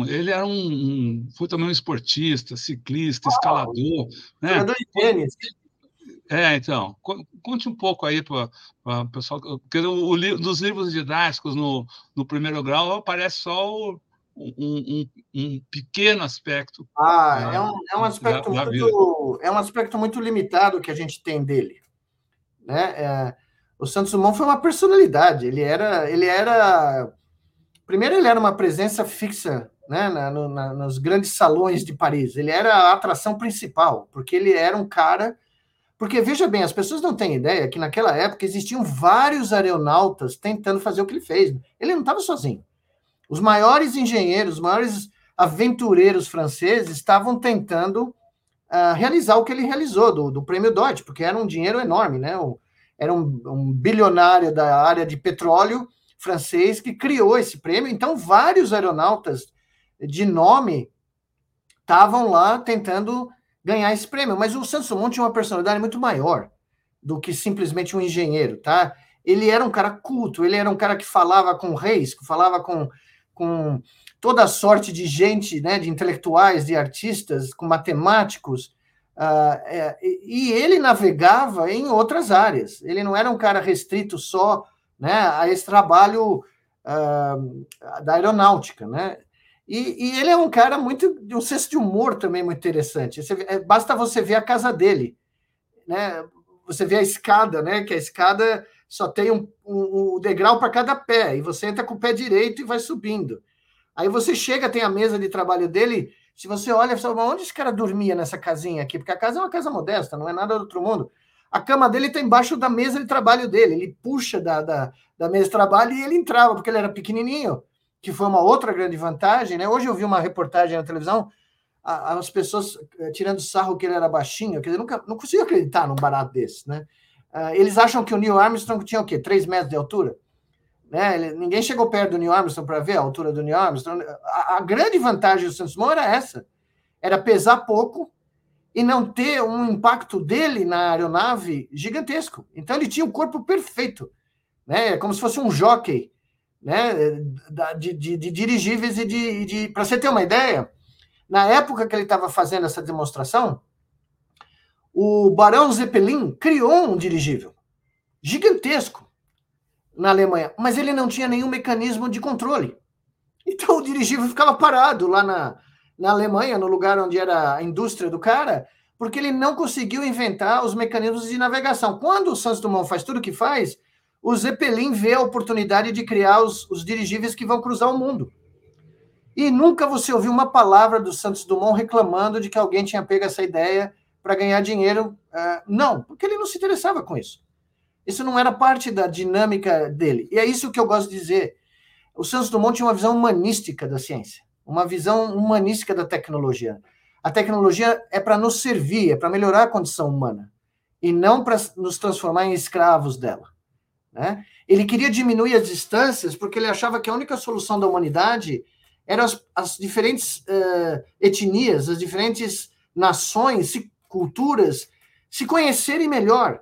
Ele era um, um, foi também um esportista, ciclista, escalador. Né? Jogador de tênis. É, então, conte um pouco aí para o pessoal, porque o, o, nos livros didáticos no, no primeiro grau aparece só o um, um, um, pequeno aspecto. Ah, é, um, é um aspecto da, muito, da é um aspecto muito limitado que a gente tem dele, né? É, o Santos Dumont foi uma personalidade. Ele era, ele era, primeiro ele era uma presença fixa, né? Na, no, na, nos grandes salões de Paris. Ele era a atração principal, porque ele era um cara porque veja bem, as pessoas não têm ideia que naquela época existiam vários aeronautas tentando fazer o que ele fez. Ele não estava sozinho. Os maiores engenheiros, os maiores aventureiros franceses estavam tentando uh, realizar o que ele realizou do, do prêmio Dodge, porque era um dinheiro enorme, né? O, era um, um bilionário da área de petróleo francês que criou esse prêmio. Então, vários aeronautas de nome estavam lá tentando ganhar esse prêmio. Mas o Santos Dumont tinha uma personalidade muito maior do que simplesmente um engenheiro, tá? Ele era um cara culto, ele era um cara que falava com reis, que falava com com toda sorte de gente, né, de intelectuais, de artistas, com matemáticos, uh, é, e ele navegava em outras áreas. Ele não era um cara restrito só né, a esse trabalho uh, da aeronáutica, né? E, e, ele é um cara muito de um senso de humor também muito interessante. Você, é, basta você ver a casa dele, né? Você vê a escada, né? Que a escada só tem um, um, um degrau para cada pé e você entra com o pé direito e vai subindo. Aí você chega, tem a mesa de trabalho dele. Se você olha, você fala, onde esse cara dormia nessa casinha aqui? Porque a casa é uma casa modesta, não é nada do outro mundo. A cama dele está embaixo da mesa de trabalho dele. Ele puxa da, da, da, mesa de trabalho e ele entrava, porque ele era pequenininho, que foi uma outra grande vantagem. Né? Hoje eu vi uma reportagem na televisão, as pessoas eh, tirando sarro que ele era baixinho. Quer dizer, nunca, não consigo acreditar num barato desse. Né? Ah, eles acham que o Neil Armstrong tinha o quê? Três metros de altura? Né? Ninguém chegou perto do Neil Armstrong para ver a altura do Neil Armstrong. A, a grande vantagem do Santos Dumont era essa: era pesar pouco e não ter um impacto dele na aeronave gigantesco. Então ele tinha um corpo perfeito, né? Como se fosse um jockey, né? De, de, de dirigíveis e de, de... para você ter uma ideia, na época que ele estava fazendo essa demonstração, o Barão Zeppelin criou um dirigível gigantesco na Alemanha, mas ele não tinha nenhum mecanismo de controle. Então o dirigível ficava parado lá na, na Alemanha, no lugar onde era a indústria do cara, porque ele não conseguiu inventar os mecanismos de navegação. Quando o Santos Dumont faz tudo o que faz, o Zeppelin vê a oportunidade de criar os, os dirigíveis que vão cruzar o mundo. E nunca você ouviu uma palavra do Santos Dumont reclamando de que alguém tinha pego essa ideia para ganhar dinheiro. Uh, não, porque ele não se interessava com isso. Isso não era parte da dinâmica dele. E é isso que eu gosto de dizer. O Santos Dumont tinha uma visão humanística da ciência uma visão humanística da tecnologia. A tecnologia é para nos servir, é para melhorar a condição humana, e não para nos transformar em escravos dela. Né? Ele queria diminuir as distâncias porque ele achava que a única solução da humanidade eram as, as diferentes uh, etnias, as diferentes nações, se, culturas, se conhecerem melhor,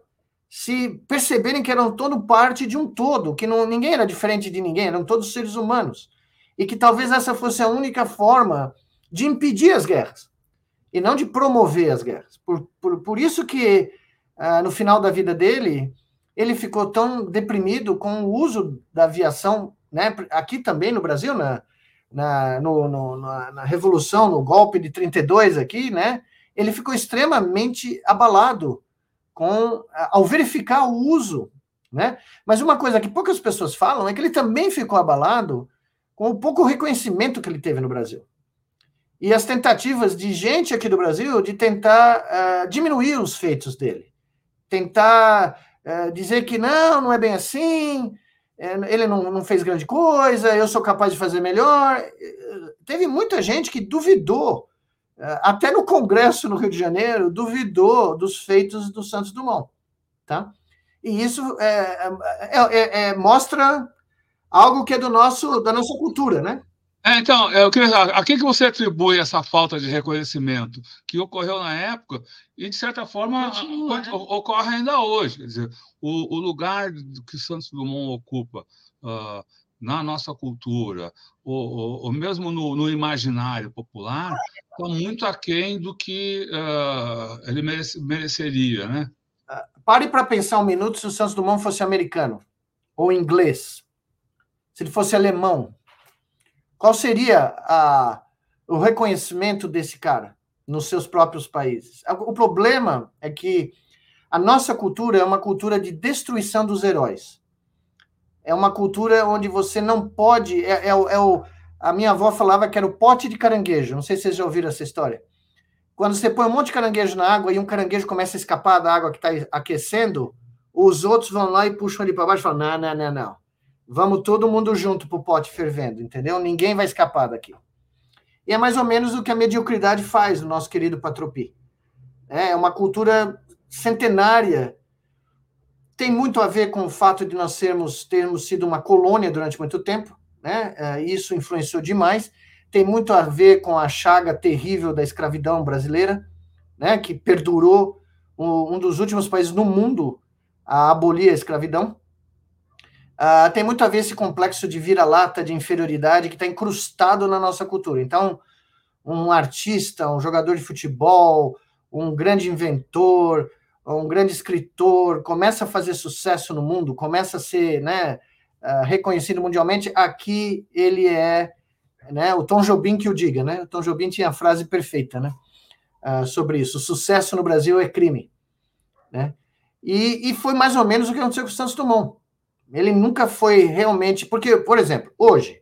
se perceberem que eram todo parte de um todo, que não, ninguém era diferente de ninguém, eram todos seres humanos e que talvez essa fosse a única forma de impedir as guerras e não de promover as guerras. Por, por, por isso que, uh, no final da vida dele, ele ficou tão deprimido com o uso da aviação, né, aqui também no Brasil, na, na, no, no, na, na Revolução, no golpe de 32 aqui, né, ele ficou extremamente abalado com ao verificar o uso, né? Mas uma coisa que poucas pessoas falam é que ele também ficou abalado com o pouco reconhecimento que ele teve no Brasil. E as tentativas de gente aqui do Brasil de tentar uh, diminuir os feitos dele. Tentar uh, dizer que não, não é bem assim, eh, ele não, não fez grande coisa, eu sou capaz de fazer melhor. Teve muita gente que duvidou, até no Congresso no Rio de Janeiro, duvidou dos feitos do Santos Dumont. Tá? E isso é, é, é, mostra algo que é do nosso, da nossa cultura, né? É, então, eu queria, a quem que você atribui essa falta de reconhecimento que ocorreu na época e, de certa forma, Continua, né? ocorre ainda hoje? Quer dizer, o, o, lugar que Santos Dumont ocupa uh, na nossa cultura, ou, mesmo no, no, imaginário popular, está muito aquém do que uh, ele merece, mereceria, né? Uh, pare para pensar um minuto se o Santos Dumont fosse americano ou inglês se ele fosse alemão, qual seria a, o reconhecimento desse cara nos seus próprios países? O problema é que a nossa cultura é uma cultura de destruição dos heróis. É uma cultura onde você não pode. É, é, é o, a minha avó falava que era o pote de caranguejo. Não sei se vocês já ouviram essa história. Quando você põe um monte de caranguejo na água e um caranguejo começa a escapar da água que está aquecendo, os outros vão lá e puxam ele para baixo e falam: não, não, não, não. Vamos todo mundo junto para o pote fervendo, entendeu? Ninguém vai escapar daqui. E é mais ou menos o que a mediocridade faz no nosso querido Patropi. É uma cultura centenária. Tem muito a ver com o fato de nós sermos, termos sido uma colônia durante muito tempo, né? É, isso influenciou demais. Tem muito a ver com a chaga terrível da escravidão brasileira, né? Que perdurou um dos últimos países no mundo a abolir a escravidão. Uh, tem muito a ver esse complexo de vira-lata, de inferioridade que está incrustado na nossa cultura. Então, um artista, um jogador de futebol, um grande inventor, um grande escritor, começa a fazer sucesso no mundo, começa a ser né, uh, reconhecido mundialmente, aqui ele é né? O Tom Jobim que o diga, né? O Tom Jobim tinha a frase perfeita, né? Uh, sobre isso. Sucesso no Brasil é crime, né? E, e foi mais ou menos o que aconteceu com o Santos Dumont. Ele nunca foi realmente, porque, por exemplo, hoje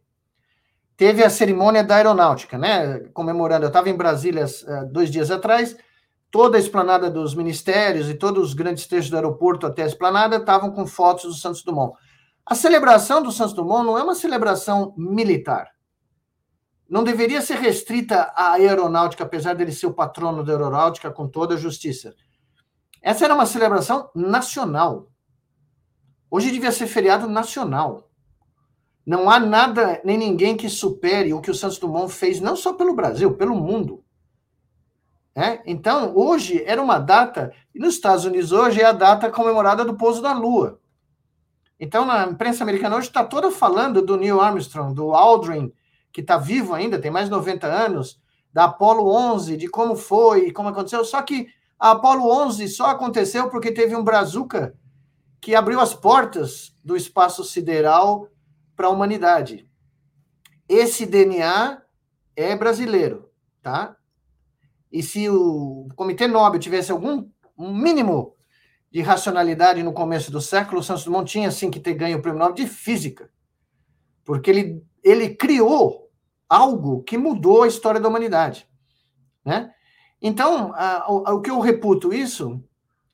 teve a cerimônia da aeronáutica, né? Comemorando. Eu estava em Brasília uh, dois dias atrás. Toda a esplanada dos ministérios e todos os grandes trechos do aeroporto até a esplanada estavam com fotos do Santos Dumont. A celebração do Santos Dumont não é uma celebração militar não deveria ser restrita à aeronáutica, apesar dele ser o patrono da aeronáutica com toda a justiça. Essa era uma celebração nacional. Hoje devia ser feriado nacional. Não há nada nem ninguém que supere o que o Santos Dumont fez, não só pelo Brasil, pelo mundo. É? Então, hoje era uma data, e nos Estados Unidos hoje é a data comemorada do pouso da Lua. Então, na imprensa americana hoje está toda falando do Neil Armstrong, do Aldrin, que está vivo ainda, tem mais de 90 anos, da Apollo 11, de como foi e como aconteceu. Só que a Apollo 11 só aconteceu porque teve um brazuca que abriu as portas do espaço sideral para a humanidade. Esse DNA é brasileiro, tá? E se o Comitê Nobel tivesse algum um mínimo de racionalidade no começo do século, o Santos Dumont tinha sim que ter ganho o prêmio Nobel de Física, porque ele ele criou algo que mudou a história da humanidade, né? Então, a, a, o que eu reputo isso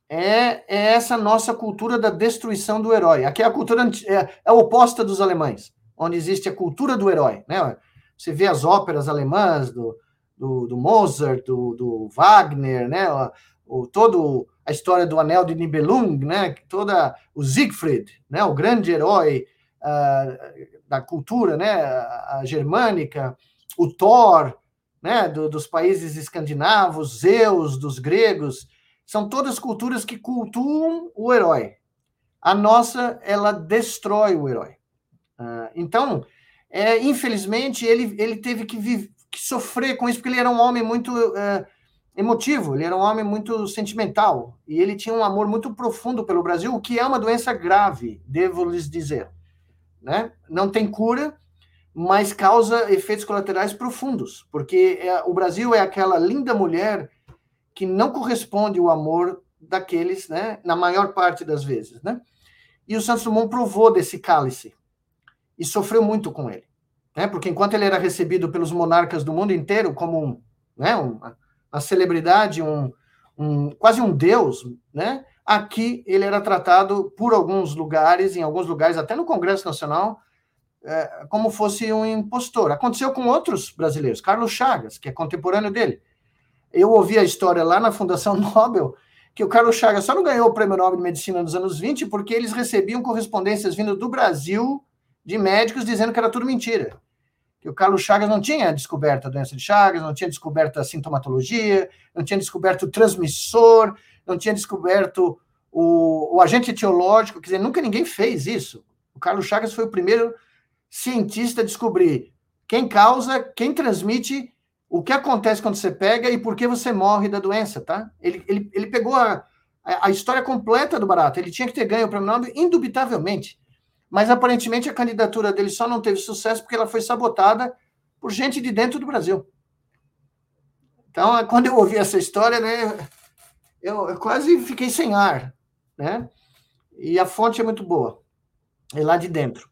é, é, essa nossa cultura da destruição do herói. Aqui é a cultura é, é oposta dos alemães, onde existe a cultura do herói, né? Você vê as óperas alemãs do, do, do Mozart, do, do, Wagner, né? O, o, todo a história do Anel de Nibelung, né? Toda o Siegfried, né? O grande herói uh, da cultura, né, a germânica, o Thor, né, do, dos países escandinavos, Zeus, dos gregos, são todas culturas que cultuam o herói. A nossa, ela destrói o herói. Uh, então, é, infelizmente, ele, ele teve que, viver, que, sofrer com isso, porque ele era um homem muito uh, emotivo, ele era um homem muito sentimental, e ele tinha um amor muito profundo pelo Brasil, o que é uma doença grave, devo lhes dizer né? Não tem cura, mas causa efeitos colaterais profundos, porque é, o Brasil é aquela linda mulher que não corresponde ao amor daqueles, né? Na maior parte das vezes, né? E o Santos Dumont provou desse cálice e sofreu muito com ele, né? Porque enquanto ele era recebido pelos monarcas do mundo inteiro como um, né, uma, uma celebridade, um, um quase um deus, né? Aqui ele era tratado por alguns lugares, em alguns lugares, até no Congresso Nacional, é, como fosse um impostor. Aconteceu com outros brasileiros, Carlos Chagas, que é contemporâneo dele. Eu ouvi a história lá na Fundação Nobel, que o Carlos Chagas só não ganhou o Prêmio Nobel de Medicina nos anos 20 porque eles recebiam correspondências vindo do Brasil de médicos dizendo que era tudo mentira. Que o Carlos Chagas não tinha descoberto a doença de Chagas, não tinha descoberto a sintomatologia, não tinha descoberto o transmissor, não tinha descoberto o, o agente etiológico, quer dizer, nunca ninguém fez isso. O Carlos Chagas foi o primeiro cientista a descobrir quem causa, quem transmite, o que acontece quando você pega e por que você morre da doença, tá? Ele, ele, ele pegou a, a, história completa do barato. Ele tinha que ter ganho o prêmio Nobel, indubitavelmente. Mas aparentemente a candidatura dele só não teve sucesso porque ela foi sabotada por gente de dentro do Brasil. Então, quando eu ouvi essa história, né, eu, eu quase fiquei sem ar, né? E a fonte é muito boa, é lá de dentro.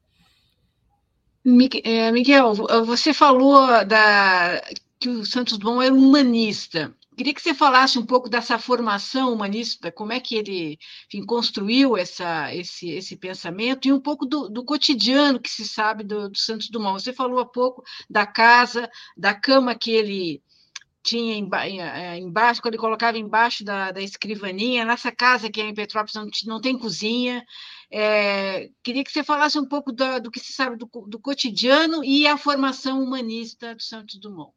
É, Miguel, você falou da, que o Santos Dumont era humanista. Queria que você falasse um pouco dessa formação humanista, como é que ele enfim, construiu essa, esse, esse pensamento e um pouco do, do cotidiano que se sabe do, do Santos Dumont. Você falou há pouco da casa, da cama que ele tinha eh, embaixo, quando ele colocava embaixo da, da escrivaninha, nessa casa que é em Petrópolis não, não tem cozinha. É, queria que você falasse um pouco do, do que se sabe do, do, cotidiano e a formação humanista do Santos Dumont.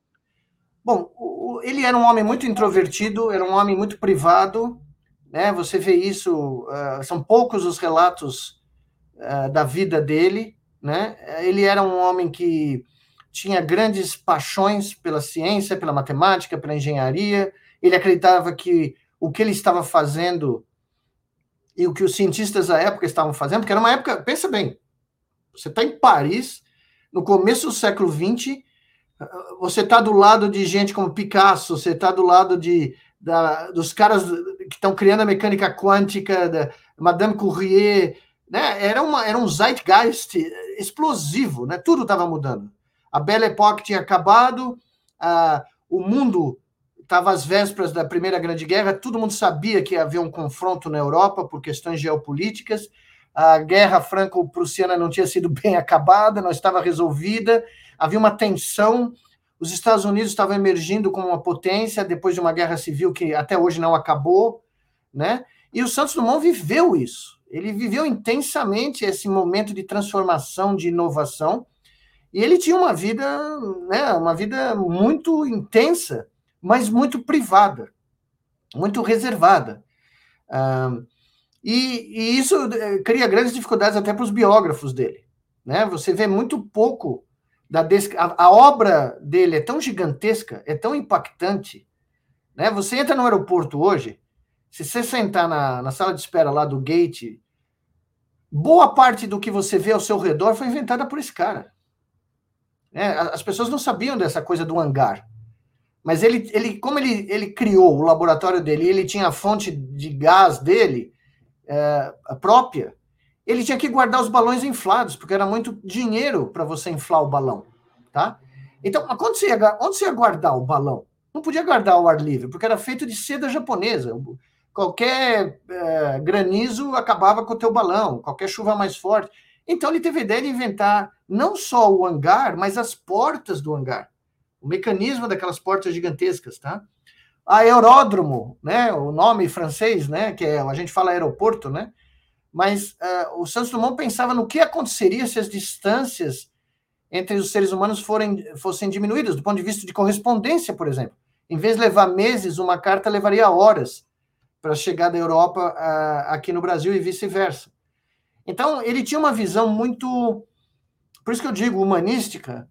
Bom, o, ele era um homem muito introvertido, era um homem muito privado, né? Você vê isso, uh, são poucos os relatos uh, da vida dele, né? Ele era um homem que tinha grandes paixões pela ciência, pela matemática, pela engenharia. Ele acreditava que o que ele estava fazendo e o que os cientistas da época estavam fazendo, porque era uma época, pensa bem, você está em Paris, no começo do século XX, Você está do lado de gente como Picasso, você está do lado de, da, dos caras que estão criando a mecânica quântica, da Madame Courrier, né? Era, uma, era um zeitgeist explosivo, né? Tudo estava mudando. A Belle Époque tinha acabado, a, o mundo estava às vésperas da Primeira Grande Guerra, todo mundo sabia que havia um confronto na Europa por questões geopolíticas, a guerra franco-prussiana não tinha sido bem acabada, não estava resolvida, havia uma tensão, os Estados Unidos estavam emergindo como uma potência depois de uma guerra civil que até hoje não acabou, né? E o Santos Dumont viveu isso. Ele viveu intensamente esse momento de transformação, de inovação, e ele tinha uma vida, né, uma vida muito intensa, mas muito privada, muito reservada. e, e, isso eh, cria grandes dificuldades até para os biógrafos dele. Né? Você vê muito pouco da a, a, obra dele é tão gigantesca, é tão impactante. Né? Você entra no aeroporto hoje, se você sentar na, na sala de espera lá do gate, boa parte do que você vê ao seu redor foi inventada por esse cara. É, as pessoas não sabiam dessa coisa do hangar. Mas ele, ele como ele, ele criou o laboratório dele, ele tinha a fonte de gás dele é, própria, ele tinha que guardar os balões inflados, porque era muito dinheiro para você inflar o balão, tá? Então, onde você, ia, onde você ia guardar o balão? Não podia guardar ao ar livre, porque era feito de seda japonesa. Qualquer é, granizo acabava com o teu balão, qualquer chuva mais forte. Então, ele teve a ideia de inventar não só o hangar, mas as portas do hangar o mecanismo daquelas portas gigantescas, tá? Aeródromo, né? O nome francês, né? Que é, a gente fala aeroporto, né? Mas uh, o Santos Dumont pensava no que aconteceria se as distâncias entre os seres humanos forem, fossem diminuídas, do ponto de vista de correspondência, por exemplo. Em vez de levar meses, uma carta levaria horas para chegar da Europa uh, aqui no Brasil e vice-versa. Então, ele tinha uma visão muito, por isso que eu digo humanística,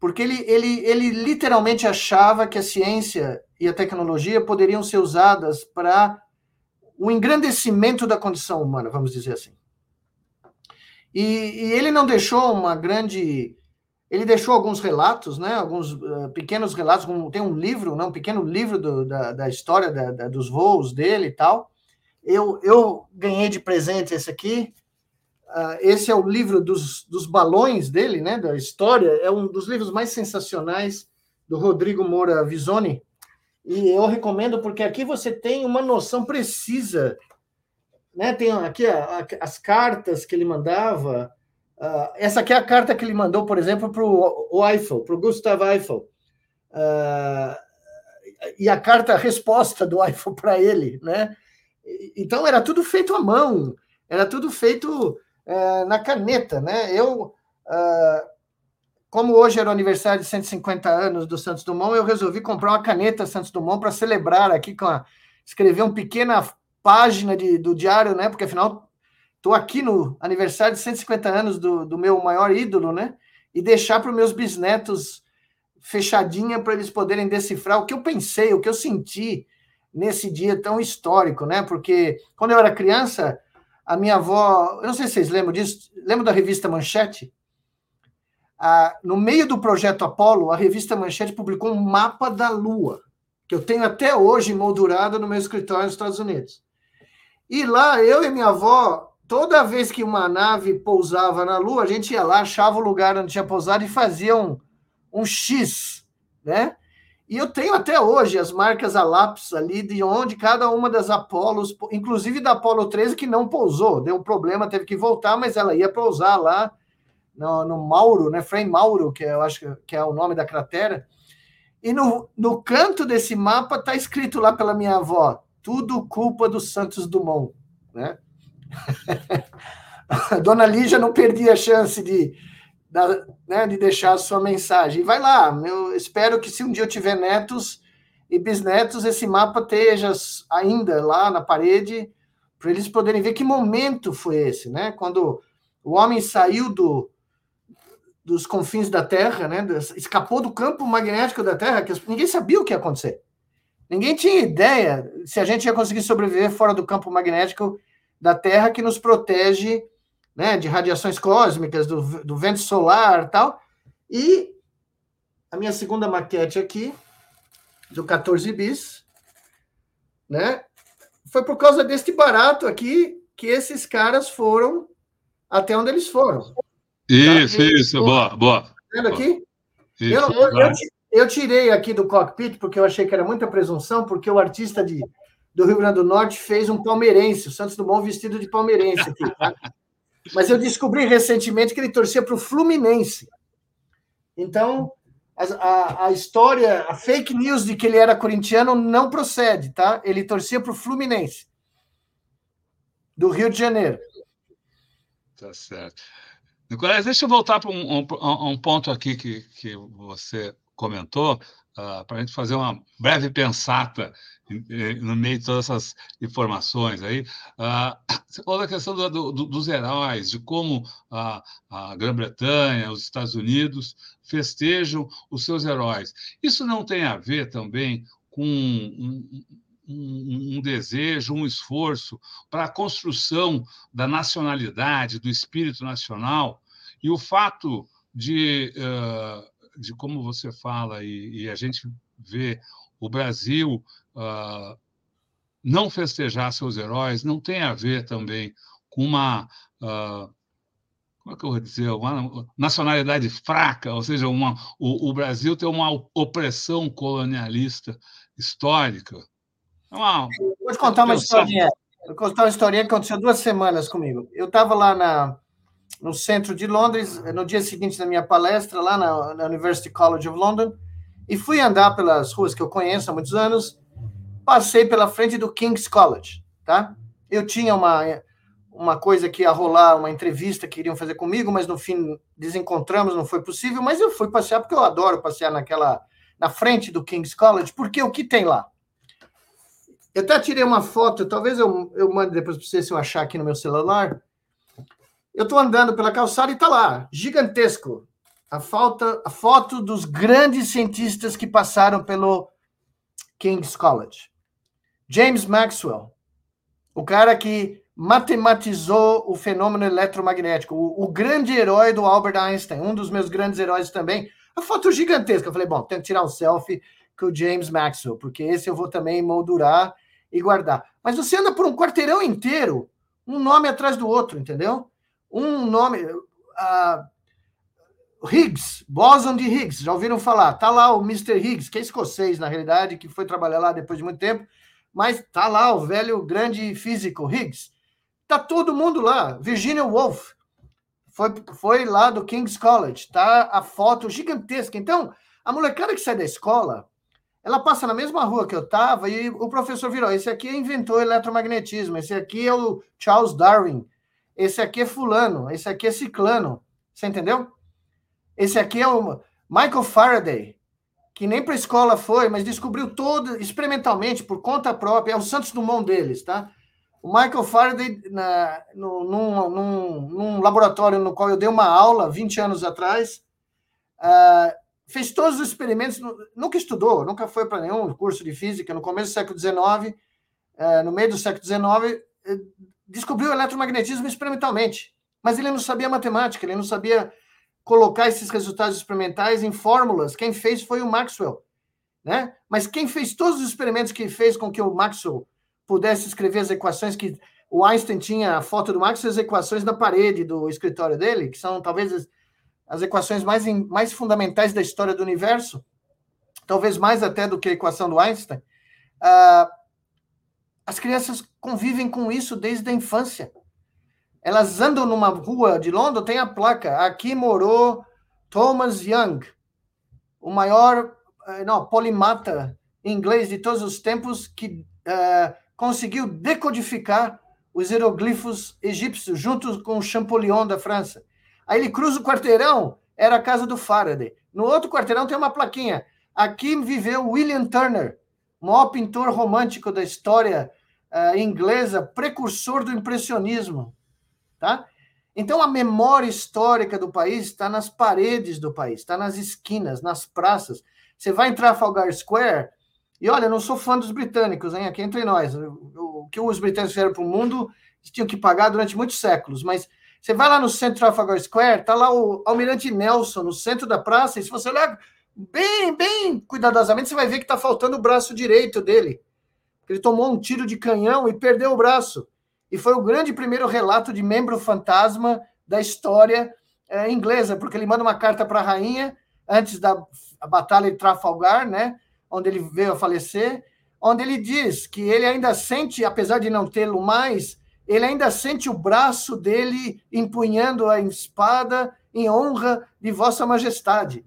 porque ele, ele, ele literalmente achava que a ciência e a tecnologia poderiam ser usadas para o engrandecimento da condição humana, vamos dizer assim. E, e, ele não deixou uma grande. Ele deixou alguns relatos, né, alguns uh, pequenos relatos, tem um livro, né, um pequeno livro do, da, da história da, da, dos voos dele e tal. Eu, eu ganhei de presente esse aqui, Uh, esse é o livro dos, dos balões dele, né, da história, é um dos livros mais sensacionais do Rodrigo Moura Visoni, e eu recomendo porque aqui você tem uma noção precisa, né, tem aqui a, a, as cartas que ele mandava, uh, essa aqui é a carta que ele mandou, por exemplo, para o Eiffel, para o Gustav Eiffel, uh, e a carta a resposta do Eiffel para ele, né, então era tudo feito à mão, era tudo feito é, na caneta, né? Eu, uh, como hoje era o aniversário de 150 anos do Santos Dumont, eu resolvi comprar uma caneta Santos Dumont para celebrar aqui com a, escrever uma pequena página de, do diário, né? Porque afinal estou aqui no aniversário de 150 anos do, do meu maior ídolo, né? E deixar para os meus bisnetos fechadinha para eles poderem decifrar o que eu pensei, o que eu senti nesse dia tão histórico, né? Porque quando eu era criança, a minha avó, eu não sei se vocês lembram disso, lembram da revista Manchete? Ah, no meio do projeto Apollo, a revista Manchete publicou um mapa da Lua, que eu tenho até hoje moldurado no meu escritório nos Estados Unidos. E lá, eu e minha avó, toda vez que uma nave pousava na Lua, a gente ia lá, achava o lugar onde tinha pousado e fazia um, um X, né? E eu tenho até hoje as marcas a lápis ali de onde cada uma das Apolos, inclusive da Apolo 13, que não pousou, deu um problema, teve que voltar, mas ela ia pousar lá no, no Mauro, né? Frei Mauro, que eu acho que é o nome da cratera. E no, no canto desse mapa está escrito lá pela minha avó: tudo culpa do Santos Dumont, né? Dona Lígia não perdia a chance de da, né, de deixar a sua mensagem. Vai lá, eu espero que se um dia eu tiver netos e bisnetos, esse mapa esteja ainda lá na parede, para eles poderem ver que momento foi esse, né? Quando o homem saiu do, dos confins da Terra, né? Escapou do campo magnético da Terra, que ninguém sabia o que ia acontecer. Ninguém tinha ideia se a gente ia conseguir sobreviver fora do campo magnético da Terra que nos protege né, de radiações cósmicas, do, do vento solar tal. E a minha segunda maquete aqui, do 14 bis, né? Foi por causa deste barato aqui que esses caras foram até onde eles foram. Isso, tá? isso, boa, boa. Tá vendo aqui? Isso, eu, eu, eu, eu, tirei aqui do cockpit porque eu achei que era muita presunção, porque o artista de, do Rio Grande do Norte fez um palmeirense, o Santos Dumont vestido de palmeirense aqui, tá? Mas eu descobri recentemente que ele torcia para o Fluminense. Então, a, a, a, história, a fake news de que ele era corintiano não procede, tá? Ele torcia para o Fluminense, do Rio de Janeiro. Tá certo. Nicolás, deixa eu voltar para um, um, um, ponto aqui que, que você comentou, uh, ah, para a gente fazer uma breve pensata no meio de todas essas informações aí. Uh, você falou da questão do, do, dos heróis, de como a, a Grã-Bretanha, os Estados Unidos festejam os seus heróis. Isso não tem a ver também com um, um, desejo, um esforço para a construção da nacionalidade, do espírito nacional, e o fato de, uh, de como você fala, e, e, a gente vê o Brasil uh, não festejar seus heróis, não tem a ver também com uma. Uh, como é que eu vou dizer? Uma nacionalidade fraca, ou seja, uma, o, o Brasil tem uma opressão colonialista histórica Vou te contar uma historinha. Vou contar uma historinha que aconteceu duas semanas comigo. Eu estava lá na, no centro de Londres, no dia seguinte da minha palestra, lá na, na, University College of London, e fui andar pelas ruas que eu conheço há muitos anos. Passei pela frente do King's College, tá? Eu tinha uma, uma coisa que ia rolar, uma entrevista que iriam fazer comigo, mas no fim desencontramos, não foi possível. Mas eu fui passear porque eu adoro passear naquela na frente do King's College, porque o que tem lá? Eu até tirei uma foto, talvez eu, eu mande depois para você se eu achar aqui no meu celular. Eu estou andando pela calçada e está lá, gigantesco, a, falta, a foto dos grandes cientistas que passaram pelo King's College. James Maxwell, o cara que matematizou o fenômeno eletromagnético, o, o, grande herói do Albert Einstein, um dos meus grandes heróis também. A foto gigantesca. Eu falei, bom, tenho que tirar um selfie com o James Maxwell, porque esse eu vou também moldurar e guardar. Mas você anda por um quarteirão inteiro, um nome atrás do outro, entendeu? Um nome. Uh, Higgs, Boson de Higgs, já ouviram falar? Tá lá o Mr. Higgs, que é escocês, na realidade, que foi trabalhar lá depois de muito tempo, mas tá lá o velho grande físico Higgs. Tá todo mundo lá. Virginia Woolf foi, foi lá do King's College, tá a foto gigantesca. Então, a molecada que sai da escola, ela passa na mesma rua que eu estava e o professor virou: esse aqui inventou eletromagnetismo, esse aqui é o Charles Darwin, esse aqui é Fulano, esse aqui é Ciclano. Você entendeu? Esse aqui é o Michael Faraday, que nem para a escola foi, mas descobriu todo experimentalmente, por conta própria, é o Santos Dumont deles, tá? O Michael Faraday, na, no, num, num, num, laboratório no qual eu dei uma aula 20 anos atrás, uh, fez todos os experimentos, nunca estudou, nunca foi para nenhum curso de física. No começo do século XIX, é, no meio do século XIX, é, descobriu o eletromagnetismo experimentalmente. Mas ele não sabia matemática, ele não sabia colocar esses resultados experimentais em fórmulas. Quem fez foi o Maxwell. Né? Mas quem fez todos os experimentos que fez com que o Maxwell pudesse escrever as equações que o Einstein tinha a foto do Maxwell, as equações na parede do escritório dele, que são talvez as equações mais, mais fundamentais da história do universo, talvez mais até do que a equação do Einstein, uh, as crianças convivem com isso desde a infância. Elas andam numa rua de Londres, tem a placa, aqui morou Thomas Young, o maior uh, não, polimata inglês de todos os tempos, que uh, conseguiu decodificar os hieroglifos egípcios junto com Champollion da França. Aí ele cruza o quarteirão, era a casa do Faraday. No outro quarteirão tem uma plaquinha. Aqui viveu William Turner, maior pintor romântico da história uh, inglesa, precursor do impressionismo. Tá? Então, a memória histórica do país está nas paredes do país, está nas esquinas, nas praças. Você vai entrar Trafalgar Square, e olha, não sou fã dos britânicos, hein? aqui entre nós. O, que os britânicos fizeram para o mundo, tinham que pagar durante muitos séculos, mas você vai lá no centro Trafalgar Square, tá lá o Almirante Nelson no centro da praça, e se você olhar bem, bem cuidadosamente, você vai ver que está faltando o braço direito dele. Ele tomou um tiro de canhão e perdeu o braço. E foi o grande primeiro relato de membro fantasma da história é, inglesa, porque ele manda uma carta para a rainha antes da batalha de Trafalgar, né, onde ele veio a falecer, onde ele diz que ele ainda sente, apesar de não tê-lo mais, ele ainda sente o braço dele empunhando a espada em honra de Vossa Majestade,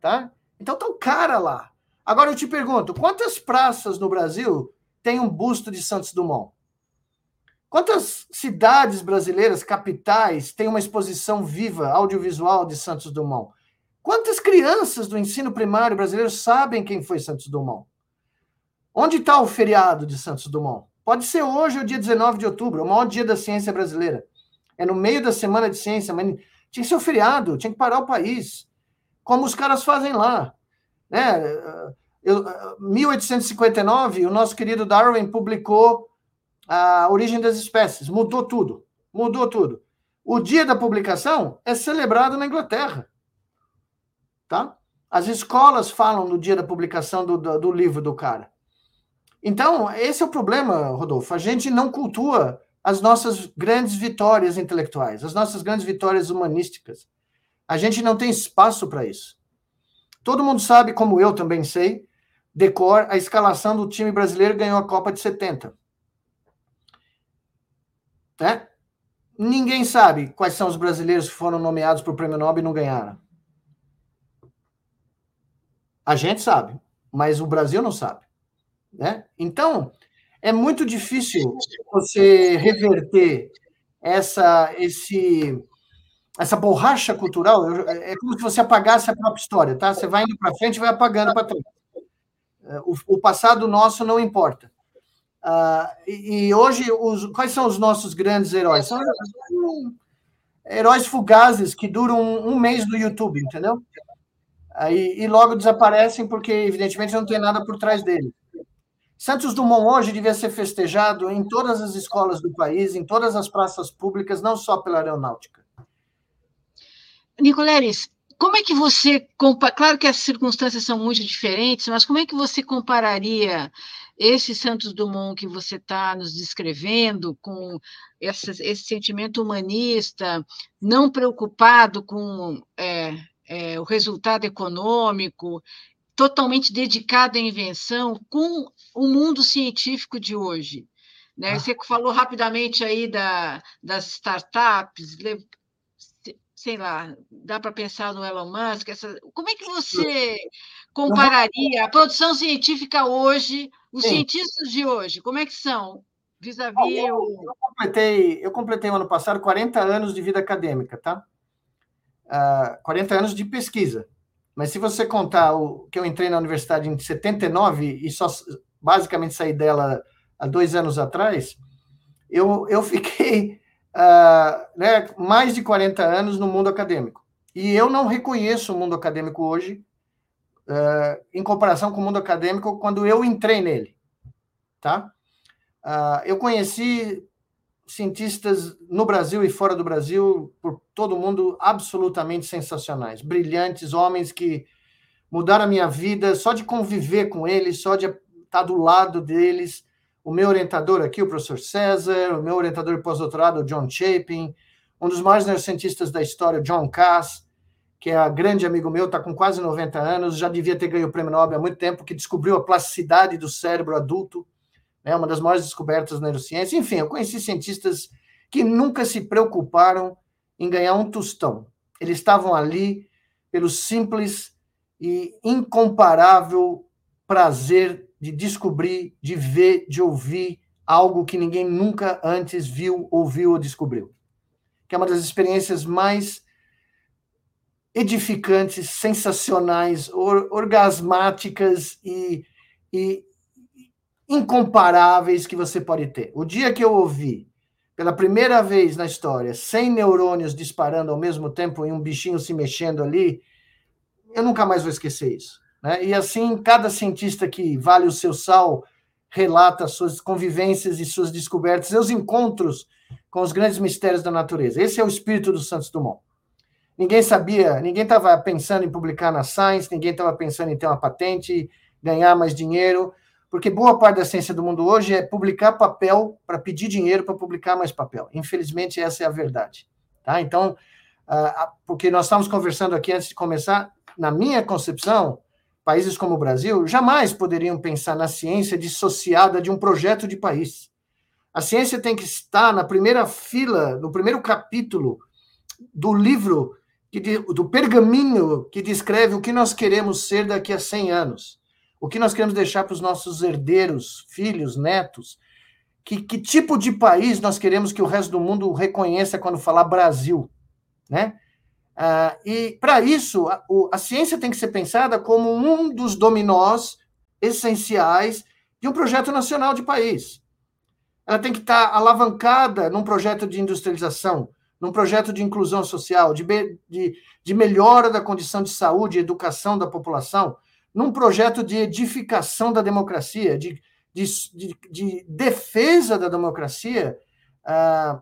tá? Então tá um cara lá. Agora eu te pergunto, quantas praças no Brasil tem um busto de Santos Dumont? Quantas cidades brasileiras, capitais, têm uma exposição viva, audiovisual de Santos Dumont? Quantas crianças do ensino primário brasileiro sabem quem foi Santos Dumont? Onde está o feriado de Santos Dumont? Pode ser hoje, o dia 19 de outubro, o maior dia da ciência brasileira. É no meio da semana de ciência, mas tinha que ser o feriado, tinha que parar o país, como os caras fazem lá. Né? Eu, 1859, o nosso querido Darwin publicou a origem das espécies, mudou tudo, mudou tudo. O dia da publicação é celebrado na Inglaterra, tá? As escolas falam no dia da publicação do, do, do livro do cara. Então, esse é o problema, Rodolfo. A gente não cultua as nossas grandes vitórias intelectuais, as nossas grandes vitórias humanísticas. A gente não tem espaço para isso. Todo mundo sabe, como eu também sei, decor, a escalação do time brasileiro ganhou a Copa de 70. Né? Ninguém sabe quais são os brasileiros que foram nomeados para o Prêmio Nobel e não ganharam. A gente sabe, mas o Brasil não sabe. Né? Então, é muito difícil você reverter essa, esse, essa borracha cultural. É como se você apagasse a própria história, tá? Você vai indo para frente e vai apagando para trás. É, o, o, passado nosso não importa. E, e, hoje, os, quais são os nossos grandes heróis? São heróis fugazes que duram um, um mês no YouTube, entendeu? Aí, e logo desaparecem porque, evidentemente, não tem nada por trás deles. Santos Dumont hoje devia ser festejado em todas as escolas do país, em todas as praças públicas, não só pela aeronáutica. Nicoleles, como é que você. Claro que as circunstâncias são muito diferentes, mas como é que você compararia esse Santos Dumont que você está nos descrevendo, com esse, esse, sentimento humanista, não preocupado com é, é, o resultado econômico, totalmente dedicado à invenção com o mundo científico de hoje. Né? Ah. Você falou rapidamente aí da, das startups, sei lá, dá para pensar no Elon Musk. Essa, como é que você compararia a produção científica hoje, os Sim. cientistas de hoje, como é que são? Vis-à-vis eu, eu, completei, eu completei ano passado 40 anos de vida acadêmica, tá? Uh, ah, 40 anos de pesquisa. Mas se você contar o que eu entrei na universidade em 79 e só basicamente saí dela há dois anos atrás, eu, eu fiquei uh, né, mais de 40 anos no mundo acadêmico. E eu não reconheço o mundo acadêmico hoje uh, em comparação com o mundo acadêmico quando eu entrei nele. Tá? Uh, eu conheci cientistas no Brasil e fora do Brasil, por todo mundo, absolutamente sensacionais, brilhantes, homens que mudaram a minha vida só de conviver com eles, só de estar do lado deles. O meu orientador aqui, o professor César, o meu orientador de pós-doutorado, o John Chapin, um dos maiores neurocientistas da história, o John Cass, que é grande amigo meu, está com quase 90 anos, já devia ter ganho o prêmio Nobel há muito tempo, que descobriu a plasticidade do cérebro adulto né, uma das maiores descobertas da neurociência. Enfim, eu conheci cientistas que nunca se preocuparam em ganhar um tostão. Eles estavam ali pelo simples e incomparável prazer de descobrir, de ver, de ouvir algo que ninguém nunca antes viu, ouviu ou descobriu. Que é uma das experiências mais edificantes, sensacionais, or, orgasmáticas e, e incomparáveis que você pode ter. O dia que eu ouvi, pela primeira vez na história, 100 neurônios disparando ao mesmo tempo e um bichinho se mexendo ali, eu nunca mais vou esquecer isso. Né? E assim, cada cientista que vale o seu sal relata suas convivências e suas descobertas, seus encontros com os grandes mistérios da natureza. Esse é o espírito do Santos Dumont. Ninguém sabia, ninguém estava pensando em publicar na Science, ninguém estava pensando em ter uma patente, ganhar mais dinheiro, porque boa parte da ciência do mundo hoje é publicar papel para pedir dinheiro para publicar mais papel. Infelizmente, essa é a verdade. Tá? Então, porque nós estamos conversando aqui antes de começar, na minha concepção, países como o Brasil jamais poderiam pensar na ciência dissociada de um projeto de país. A ciência tem que estar na primeira fila, no primeiro capítulo do livro, que, do pergaminho que descreve o que nós queremos ser daqui a 100 anos, o que nós queremos deixar para os nossos herdeiros, filhos, netos, que, que tipo de país nós queremos que o resto do mundo reconheça quando falar Brasil, né? Ah, e, para isso, a, a, ciência tem que ser pensada como um dos dominós essenciais de um projeto nacional de país. Ela tem que estar alavancada num projeto de industrialização, num projeto de inclusão social, de, de, de melhora da condição de saúde e educação da população, num projeto de edificação da democracia, de, de, de, de defesa da democracia, ah,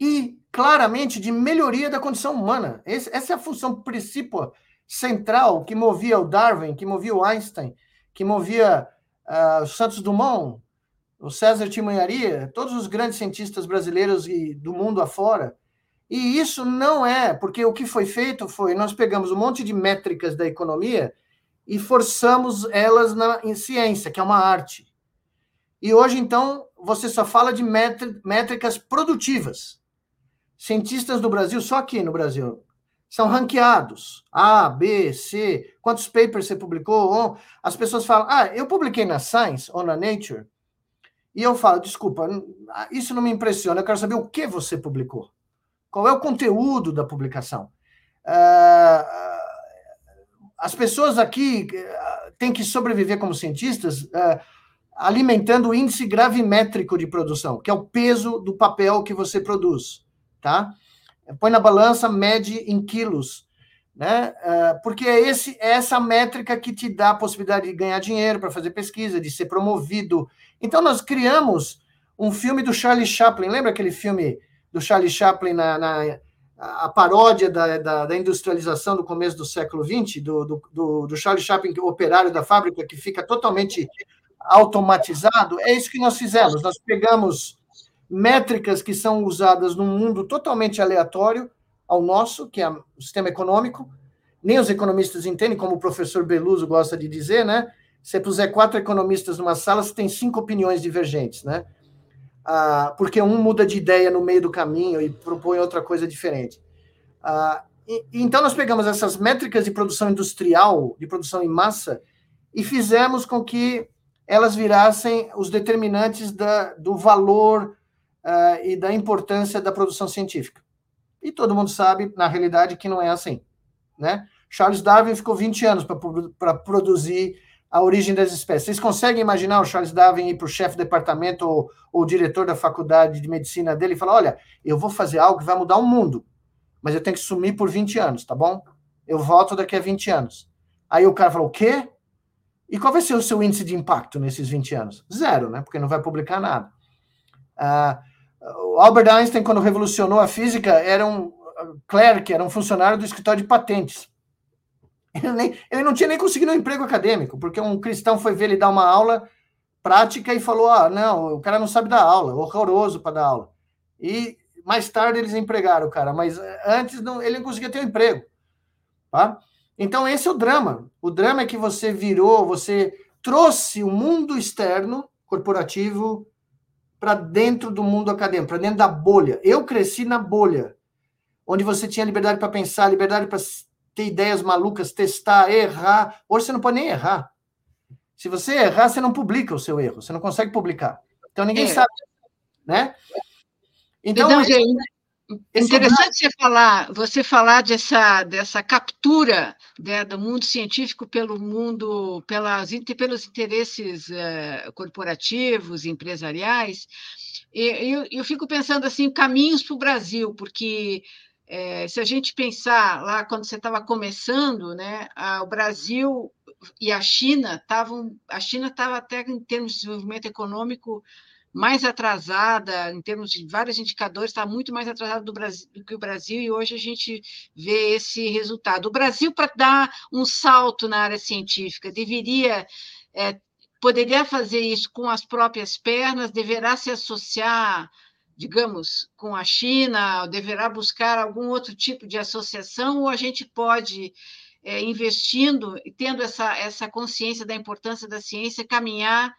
e claramente de melhoria da condição humana. Esse, essa é a função principal, central, que movia o Darwin, que movia o Einstein, que movia uh, Santos Dumont, o César Timanharia, todos os grandes cientistas brasileiros e do mundo afora. E isso não é, porque o que foi feito foi, nós pegamos um monte de métricas da economia e forçamos elas na, em ciência, que é uma arte. E hoje, então, você só fala de métricas produtivas cientistas do Brasil, só aqui no Brasil, são ranqueados. A, B, C, quantos papers você publicou? As pessoas falam, ah, eu publiquei na Science ou na Nature. E eu falo, desculpa, isso não me impressiona, eu quero saber o que você publicou. Qual é o conteúdo da publicação? Uh, as pessoas aqui uh, têm que sobreviver como cientistas uh, alimentando o índice gravimétrico de produção, que é o peso do papel que você produz tá? Põe na balança, mede em quilos, né? Uh, porque é, esse, é essa métrica que te dá a possibilidade de ganhar dinheiro para fazer pesquisa, de ser promovido. Então, nós criamos um filme do Charlie Chaplin. Lembra aquele filme do Charlie Chaplin na, na a paródia da, da, da, industrialização do começo do século XX, do, do, do Charlie Chaplin, o operário da fábrica, que fica totalmente automatizado? É isso que nós fizemos. Nós pegamos métricas que são usadas num mundo totalmente aleatório ao nosso, que é o sistema econômico. Nem os economistas entendem, como o professor Beluso gosta de dizer, né? Se puser quatro economistas numa sala, você tem cinco opiniões divergentes, né? Ah, porque um muda de ideia no meio do caminho e propõe outra coisa diferente. Ah, e, então, nós pegamos essas métricas de produção industrial, de produção em massa, e fizemos com que elas virassem os determinantes da, do valor uh, e da importância da produção científica. E todo mundo sabe, na realidade, que não é assim. Né? Charles Darwin ficou 20 anos para produzir a origem das espécies. Vocês conseguem imaginar o Charles Darwin ir para o chefe do departamento ou, ou diretor da faculdade de medicina dele e falar: olha, eu vou fazer algo que vai mudar o mundo, mas eu tenho que sumir por 20 anos, tá bom? Eu volto daqui a 20 anos. Aí o cara falou: o quê? E qual vai ser o seu índice de impacto nesses 20 anos? Zero, né? Porque não vai publicar nada. Ah, Albert Einstein, quando revolucionou a física, era um clerk, era um funcionário do escritório de patentes. Ele, nem, ele não tinha nem conseguido um emprego acadêmico, porque um cristão foi ver ele dar uma aula prática e falou: ah, não, o cara não sabe dar aula, horroroso para dar aula. E mais tarde eles empregaram o cara, mas antes não, ele não conseguia ter um emprego. Tá? Então, esse é o drama. O drama é que você virou, você trouxe o mundo externo, corporativo, para dentro do mundo acadêmico, para dentro da bolha. Eu cresci na bolha, onde você tinha liberdade para pensar, liberdade para ter ideias malucas, testar, errar. Hoje você não pode nem errar. Se você errar, você não publica o seu erro, você não consegue publicar. Então ninguém é. sabe, né? Então, então gente, é interessante você falar, você falar dessa, dessa captura né, do mundo científico pelo mundo, pelas, pelos interesses uh, corporativos, empresariais. E eu, eu, fico pensando assim, caminhos para o Brasil, porque é, se a gente pensar lá quando você estava começando, né, a, o Brasil e a China estavam, a China estava até em termos de desenvolvimento econômico mais atrasada, em termos de vários indicadores, está muito mais atrasada do, do que o Brasil, e hoje a gente vê esse resultado. O Brasil, para dar um salto na área científica, deveria. É, poderia fazer isso com as próprias pernas, deverá se associar digamos, com a China, deverá buscar algum outro tipo de associação, ou a gente pode, é, investindo e tendo essa, essa consciência da importância da ciência, caminhar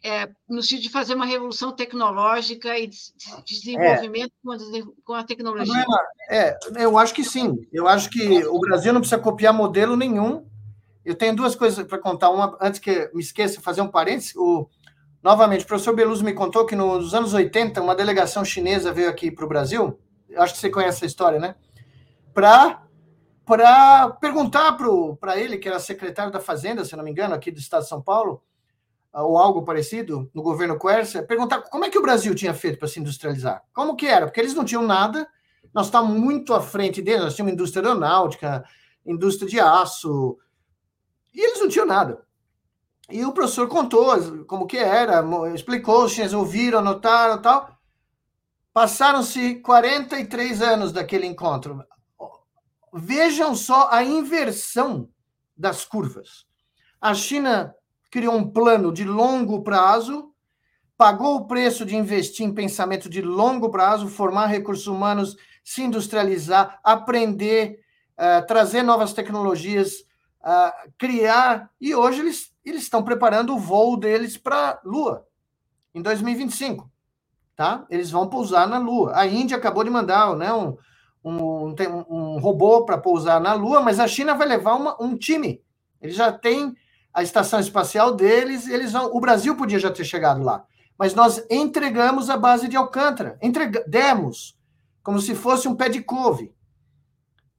é, no sentido de fazer uma revolução tecnológica e de desenvolvimento é. com, a, com, a, tecnologia? É, eu acho que sim. Eu acho que o Brasil não precisa copiar modelo nenhum. Eu tenho duas coisas para contar. Uma, antes que me esqueça, fazer um parênteses. O, Novamente, o professor Beluso me contou que nos anos 80, uma delegação chinesa veio aqui para o Brasil, acho que você conhece essa história, né? Para perguntar para ele, que era secretário da Fazenda, se não me engano, aqui do estado de São Paulo, ou algo parecido, no governo Quercia, perguntar como é que o Brasil tinha feito para se industrializar. Como que era? Porque eles não tinham nada, nós estávamos muito à frente deles, nós tínhamos indústria aeronáutica, indústria de aço, e eles não tinham nada. E o professor contou como que era, explicou, os chineses ouviram, anotaram tal. Passaram-se 43 anos daquele encontro. Vejam só a inversão das curvas. A China criou um plano de longo prazo, pagou o preço de investir em pensamento de longo prazo, formar recursos humanos, se industrializar, aprender, uh, trazer novas tecnologias, uh, criar, e hoje eles eles estão preparando o voo deles para a Lua em 2025, tá? Eles vão pousar na Lua. A Índia acabou de mandar, né, um, um, um robô para pousar na Lua, mas a China vai levar uma, um time. Eles já têm a estação espacial deles, eles vão. O Brasil podia já ter chegado lá, mas nós entregamos a base de Alcântara, entregamos, demos como se fosse um pé de couve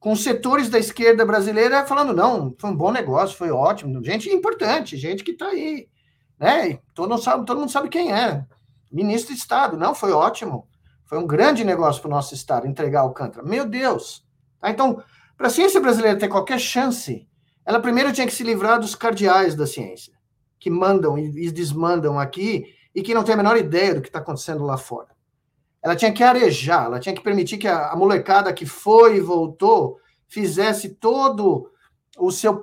com setores da esquerda brasileira falando, não, foi um bom negócio, foi ótimo, gente importante, gente que está aí, né? Todo mundo, sabe, todo mundo sabe quem é. Ministro de Estado, não, foi ótimo. Foi um grande negócio para o nosso Estado entregar Alcântara. Meu Deus! Tá? Então, para a ciência brasileira ter qualquer chance, ela primeiro tinha que se livrar dos cardeais da ciência, que mandam e desmandam aqui e que não tem a menor ideia do que está acontecendo lá fora ela tinha que arejar, ela tinha que permitir que a, a molecada que foi e voltou fizesse todo o seu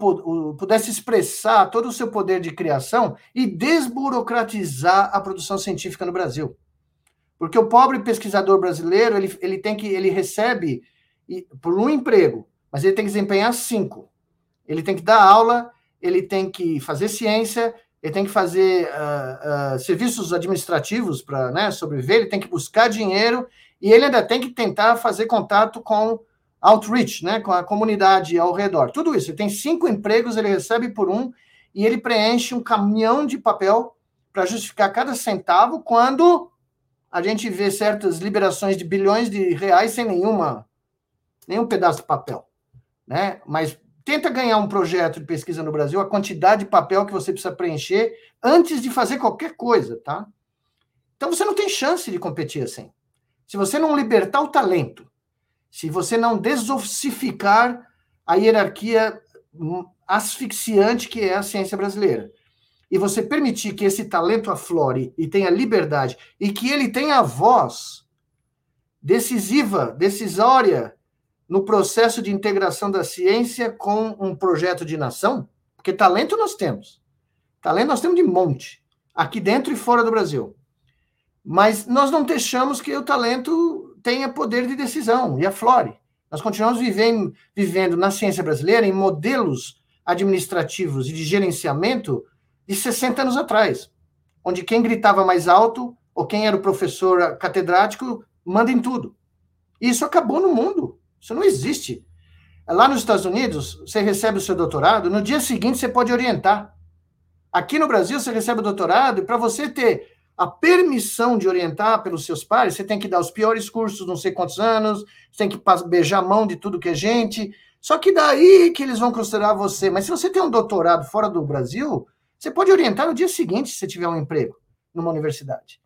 pudesse expressar todo o seu poder de criação e desburocratizar a produção científica no Brasil. Porque o pobre pesquisador brasileiro, ele, ele tem que ele recebe por um emprego, mas ele tem que desempenhar cinco. Ele tem que dar aula, ele tem que fazer ciência, ele tem que fazer uh, uh, serviços administrativos para né, sobreviver, ele tem que buscar dinheiro e ele ainda tem que tentar fazer contato com outreach, né, com a comunidade ao redor. Tudo isso. Ele tem cinco empregos, ele recebe por um e ele preenche um caminhão de papel para justificar cada centavo quando a gente vê certas liberações de bilhões de reais sem nenhuma nenhum pedaço de papel, né? Mas tenta ganhar um projeto de pesquisa no Brasil, a quantidade de papel que você precisa preencher antes de fazer qualquer coisa, tá? Então você não tem chance de competir assim. Se você não libertar o talento, se você não desossificar a hierarquia asfixiante que é a ciência brasileira, e você permitir que esse talento aflore e tenha liberdade, e que ele tenha voz decisiva, decisória no processo de integração da ciência com um projeto de nação? Porque talento nós temos. Talento nós temos de monte, aqui dentro e fora do Brasil. Mas nós não deixamos que o talento tenha poder de decisão e aflore. Nós continuamos vivendo, vivendo na ciência brasileira em modelos administrativos e de gerenciamento de 60 anos atrás, onde quem gritava mais alto ou quem era o professor catedrático manda em tudo. Isso acabou no mundo. Isso não existe. Lá nos Estados Unidos, você recebe o seu doutorado, no dia seguinte você pode orientar. Aqui no Brasil, você recebe o doutorado, e para você ter a permissão de orientar pelos seus pares, você tem que dar os piores cursos, não sei quantos anos, você tem que beijar a mão de tudo que é gente. Só que daí que eles vão considerar você. Mas se você tem um doutorado fora do Brasil, você pode orientar no dia seguinte, se você tiver um emprego numa universidade.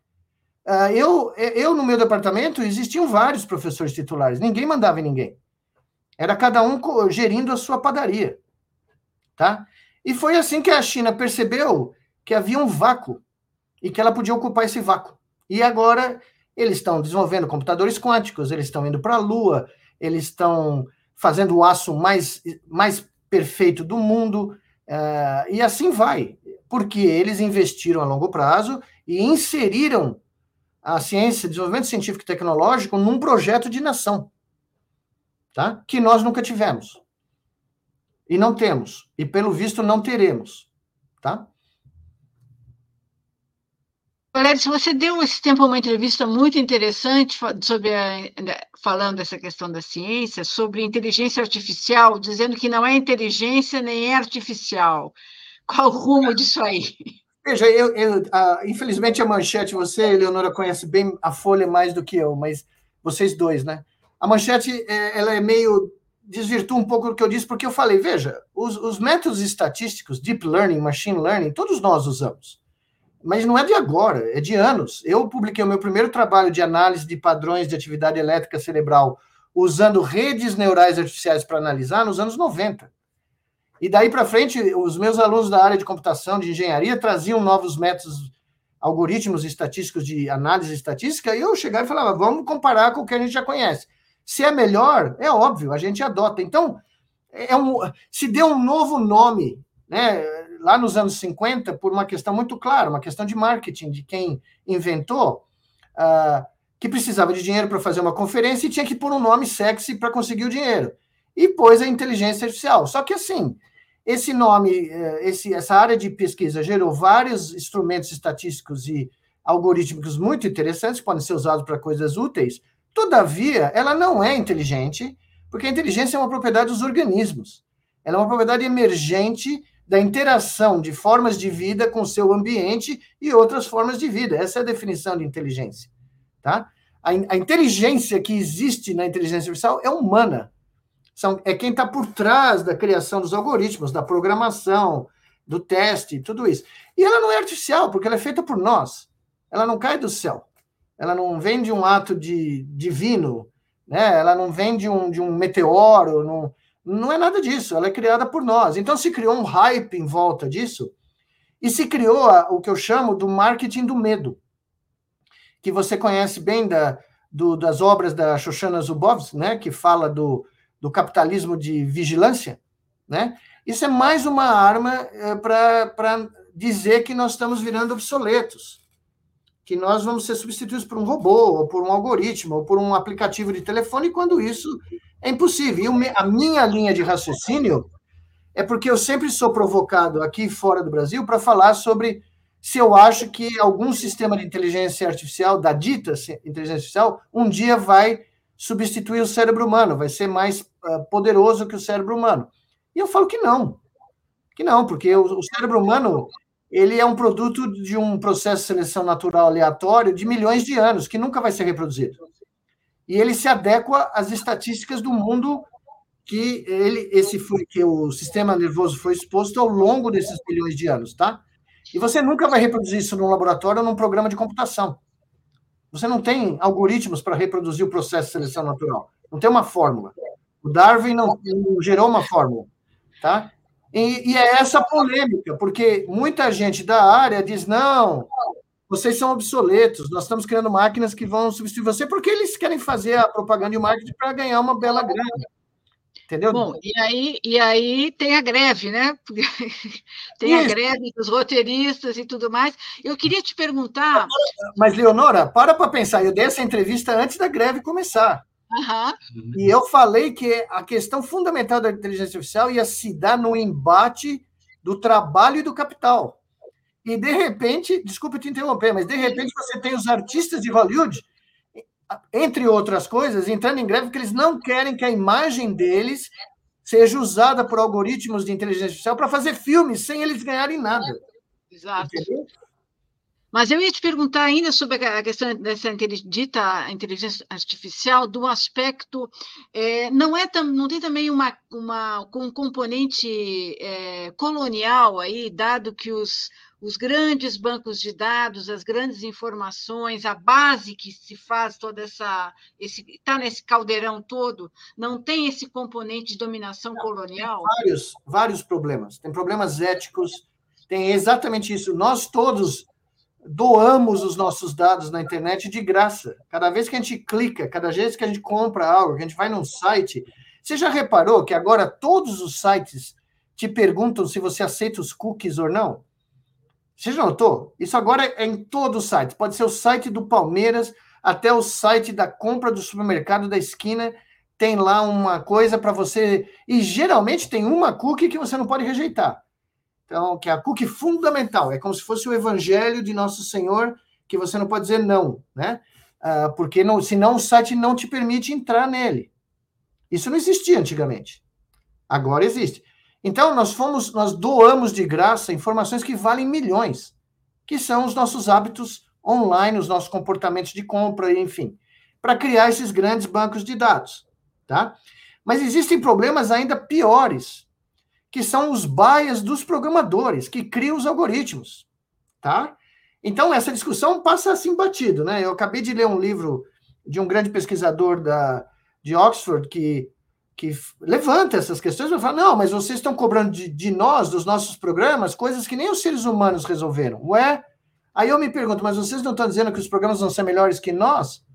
Uh, eu, eu, no meu departamento, existiam vários professores titulares, ninguém mandava em ninguém. Era cada um gerindo a sua padaria. Tá? E foi assim que a China percebeu que havia um vácuo e que ela podia ocupar esse vácuo. E agora eles estão desenvolvendo computadores quânticos, eles estão indo para a Lua, eles estão fazendo o aço mais, mais perfeito do mundo, uh, e assim vai, porque eles investiram a longo prazo e inseriram a ciência, desenvolvimento científico e tecnológico num projeto de nação, tá? que nós nunca tivemos. E não temos, e pelo visto não teremos. Tá? Valério, você deu esse tempo uma entrevista muito interessante sobre a, falando dessa questão da ciência, sobre inteligência artificial, dizendo que não é inteligência nem é artificial. Qual o rumo disso aí? Veja, eu, eu infelizmente a manchete, você, Eleonora, conhece bem a Folha mais do que eu, mas vocês dois, né? A manchete, é, ela é meio desvirtua um pouco do que eu disse, porque eu falei, veja, os, os métodos estatísticos, deep learning, machine learning, todos nós usamos mas não é de agora, é de anos. Eu publiquei o meu primeiro trabalho de análise de padrões de atividade elétrica cerebral usando redes neurais artificiais para analisar nos anos 90. E daí para frente, os meus alunos da área de computação, de engenharia, traziam novos métodos, algoritmos estatísticos de análise estatística, e eu chegava e falava, vamos comparar com o que a gente já conhece. Se é melhor, é óbvio, a gente adota. Então, é um, se deu um novo nome, né? lá nos anos 50 por uma questão muito clara, uma questão de marketing, de quem inventou, uh, que precisava de dinheiro para fazer uma conferência e tinha que pôr um nome sexy para conseguir o dinheiro. E pôs a inteligência artificial. Só que assim, esse nome, eh, esse, essa área de pesquisa gerou vários instrumentos estatísticos e algorítmicos muito interessantes, que podem ser usados para coisas úteis. Todavia, ela não é inteligente, porque a inteligência é uma propriedade dos organismos. Ela é uma propriedade emergente da interação de formas de vida com seu ambiente e outras formas de vida. Essa é a definição de inteligência. Tá? A, a inteligência que existe na inteligência artificial é humana. São, é quem está por trás da criação dos algoritmos, da programação, do teste, tudo isso. E ela não é artificial, porque ela é feita por nós. Ela não cai do céu. Ela não vem de um ato de, divino, né? ela não vem de um, de um meteoro, não, não é nada disso, ela é criada por nós. Então se criou um hype em volta disso e se criou a, o que eu chamo do marketing do medo, que você conhece bem da, do, das obras da Shoshana Zuboff, né, que fala do, do capitalismo de vigilância, né? Isso é mais uma arma é, para dizer que nós estamos virando obsoletos, que nós vamos ser substituídos por um robô, ou por um algoritmo, ou por um aplicativo de telefone, quando isso é impossível. E a minha linha de raciocínio é porque eu sempre sou provocado aqui fora do Brasil para falar sobre se eu acho que algum sistema de inteligência artificial, da dita inteligência artificial, um dia vai substituir o cérebro humano, vai ser mais uh, poderoso que o cérebro humano. E eu falo que não. Que não, porque o, o cérebro humano ele é um produto de um processo de seleção natural aleatório de milhões de anos, que nunca vai ser reproduzido e ele se adequa às estatísticas do mundo que ele esse foi que o sistema nervoso foi exposto ao longo desses milhões de anos, tá? E você nunca vai reproduzir isso num laboratório ou num programa de computação. Você não tem algoritmos para reproduzir o processo de seleção natural. Não tem uma fórmula. O Darwin não, não gerou uma fórmula, tá? E, e, é essa polêmica, porque muita gente da área diz não, vocês são obsoletos, nós estamos criando máquinas que vão substituir você, porque eles querem fazer a propaganda e o marketing para ganhar uma bela grana. Entendeu? Bom, e aí, e aí tem a greve, né? tem Isso. a greve dos roteiristas e tudo mais. Eu queria te perguntar. Mas, Leonora, para para pensar. Eu dei essa entrevista antes da greve começar. Uhum. E eu falei que a questão fundamental da inteligência artificial ia se dar no embate do trabalho e do capital. E de repente, desculpe te interromper, mas de repente você tem os artistas de Hollywood, entre outras coisas, entrando em greve porque eles não querem que a imagem deles seja usada por algoritmos de inteligência artificial para fazer filmes sem eles ganharem nada. Exato. Entendeu? Mas eu ia te perguntar ainda sobre a questão dessa dita inteligência artificial, do aspecto, é, não, é, não tem também uma, uma, um componente é, colonial aí, dado que os, os grandes bancos de dados, as grandes informações, a base que se faz toda essa esse está nesse caldeirão todo, não tem esse componente de dominação colonial? Vários, vários problemas. Tem problemas éticos, tem exatamente isso. Nós todos doamos os nossos dados na internet de graça. Cada vez que a gente clica, cada vez que a gente compra algo, que a gente vai num site, você já reparou que agora todos os sites te perguntam se você aceita os cookies ou não? Você já notou? Isso agora é em todos os sites. Pode ser o site do Palmeiras até o site da compra do supermercado da esquina. Tem lá uma coisa para você. E geralmente tem uma cookie que você não pode rejeitar. Então, que é a cookie fundamental. É como se fosse o evangelho de Nosso Senhor, que você não pode dizer não, né? Uh, porque não, senão o site não te permite entrar nele. Isso não existia antigamente. Agora existe. Então, nós fomos, nós doamos de graça informações que valem milhões, que são os nossos hábitos online, os nossos comportamentos de compra, enfim, para criar esses grandes bancos de dados, tá? Mas existem problemas ainda piores, que são os bias dos programadores que criam os algoritmos, tá? Então, essa discussão passa assim batido, né? Eu acabei de ler um livro de um grande pesquisador da, de Oxford que que levanta essas questões e fala: não, mas vocês estão cobrando de, de, nós, dos nossos programas, coisas que nem os seres humanos resolveram. Ué? Aí eu me pergunto, mas vocês não estão dizendo que os programas vão ser melhores que nós?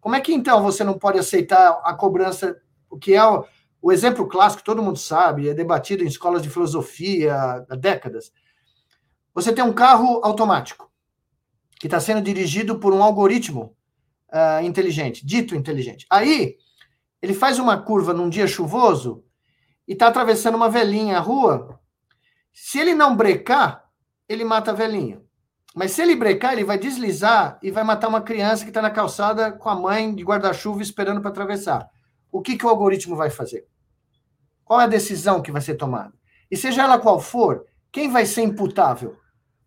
Como é que então você não pode aceitar a cobrança, o que é o, o exemplo clássico, todo mundo sabe, é debatido em escolas de filosofia há décadas. Você tem um carro automático que está sendo dirigido por um algoritmo uh, inteligente, dito inteligente. Aí ele faz uma curva num dia chuvoso e está atravessando uma velhinha a rua. Se ele não brecar, ele mata a velhinha. Mas se ele brecar, ele vai deslizar e vai matar uma criança que está na calçada com a mãe de guarda-chuva esperando para atravessar. O que, que o algoritmo vai fazer? Qual é a decisão que vai ser tomada? E seja ela qual for, quem vai ser imputável?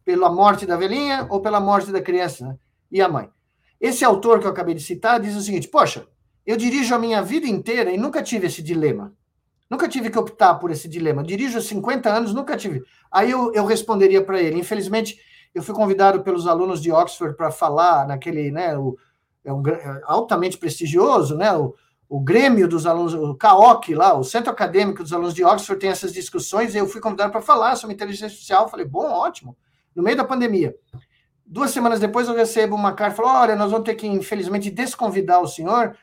Pela morte da velhinha ou pela morte da criança né? e a mãe? Esse autor que eu acabei de citar diz o seguinte: poxa, eu dirijo a minha vida inteira e nunca tive esse dilema. Nunca tive que optar por esse dilema. Dirijo há 50 anos, nunca tive. Aí eu, eu responderia para ele. Infelizmente, eu fui convidado pelos alunos de Oxford para falar naquele, né, o, é um é altamente prestigioso, né, o, o Grêmio dos alunos, o CAOC lá, o Centro Acadêmico dos Alunos de Oxford tem essas discussões, e eu fui convidado para falar sobre inteligência artificial. Falei, bom, ótimo, no meio da pandemia. Duas semanas depois eu recebo uma carta, falou, olha, nós vamos ter que, infelizmente, desconvidar o senhor,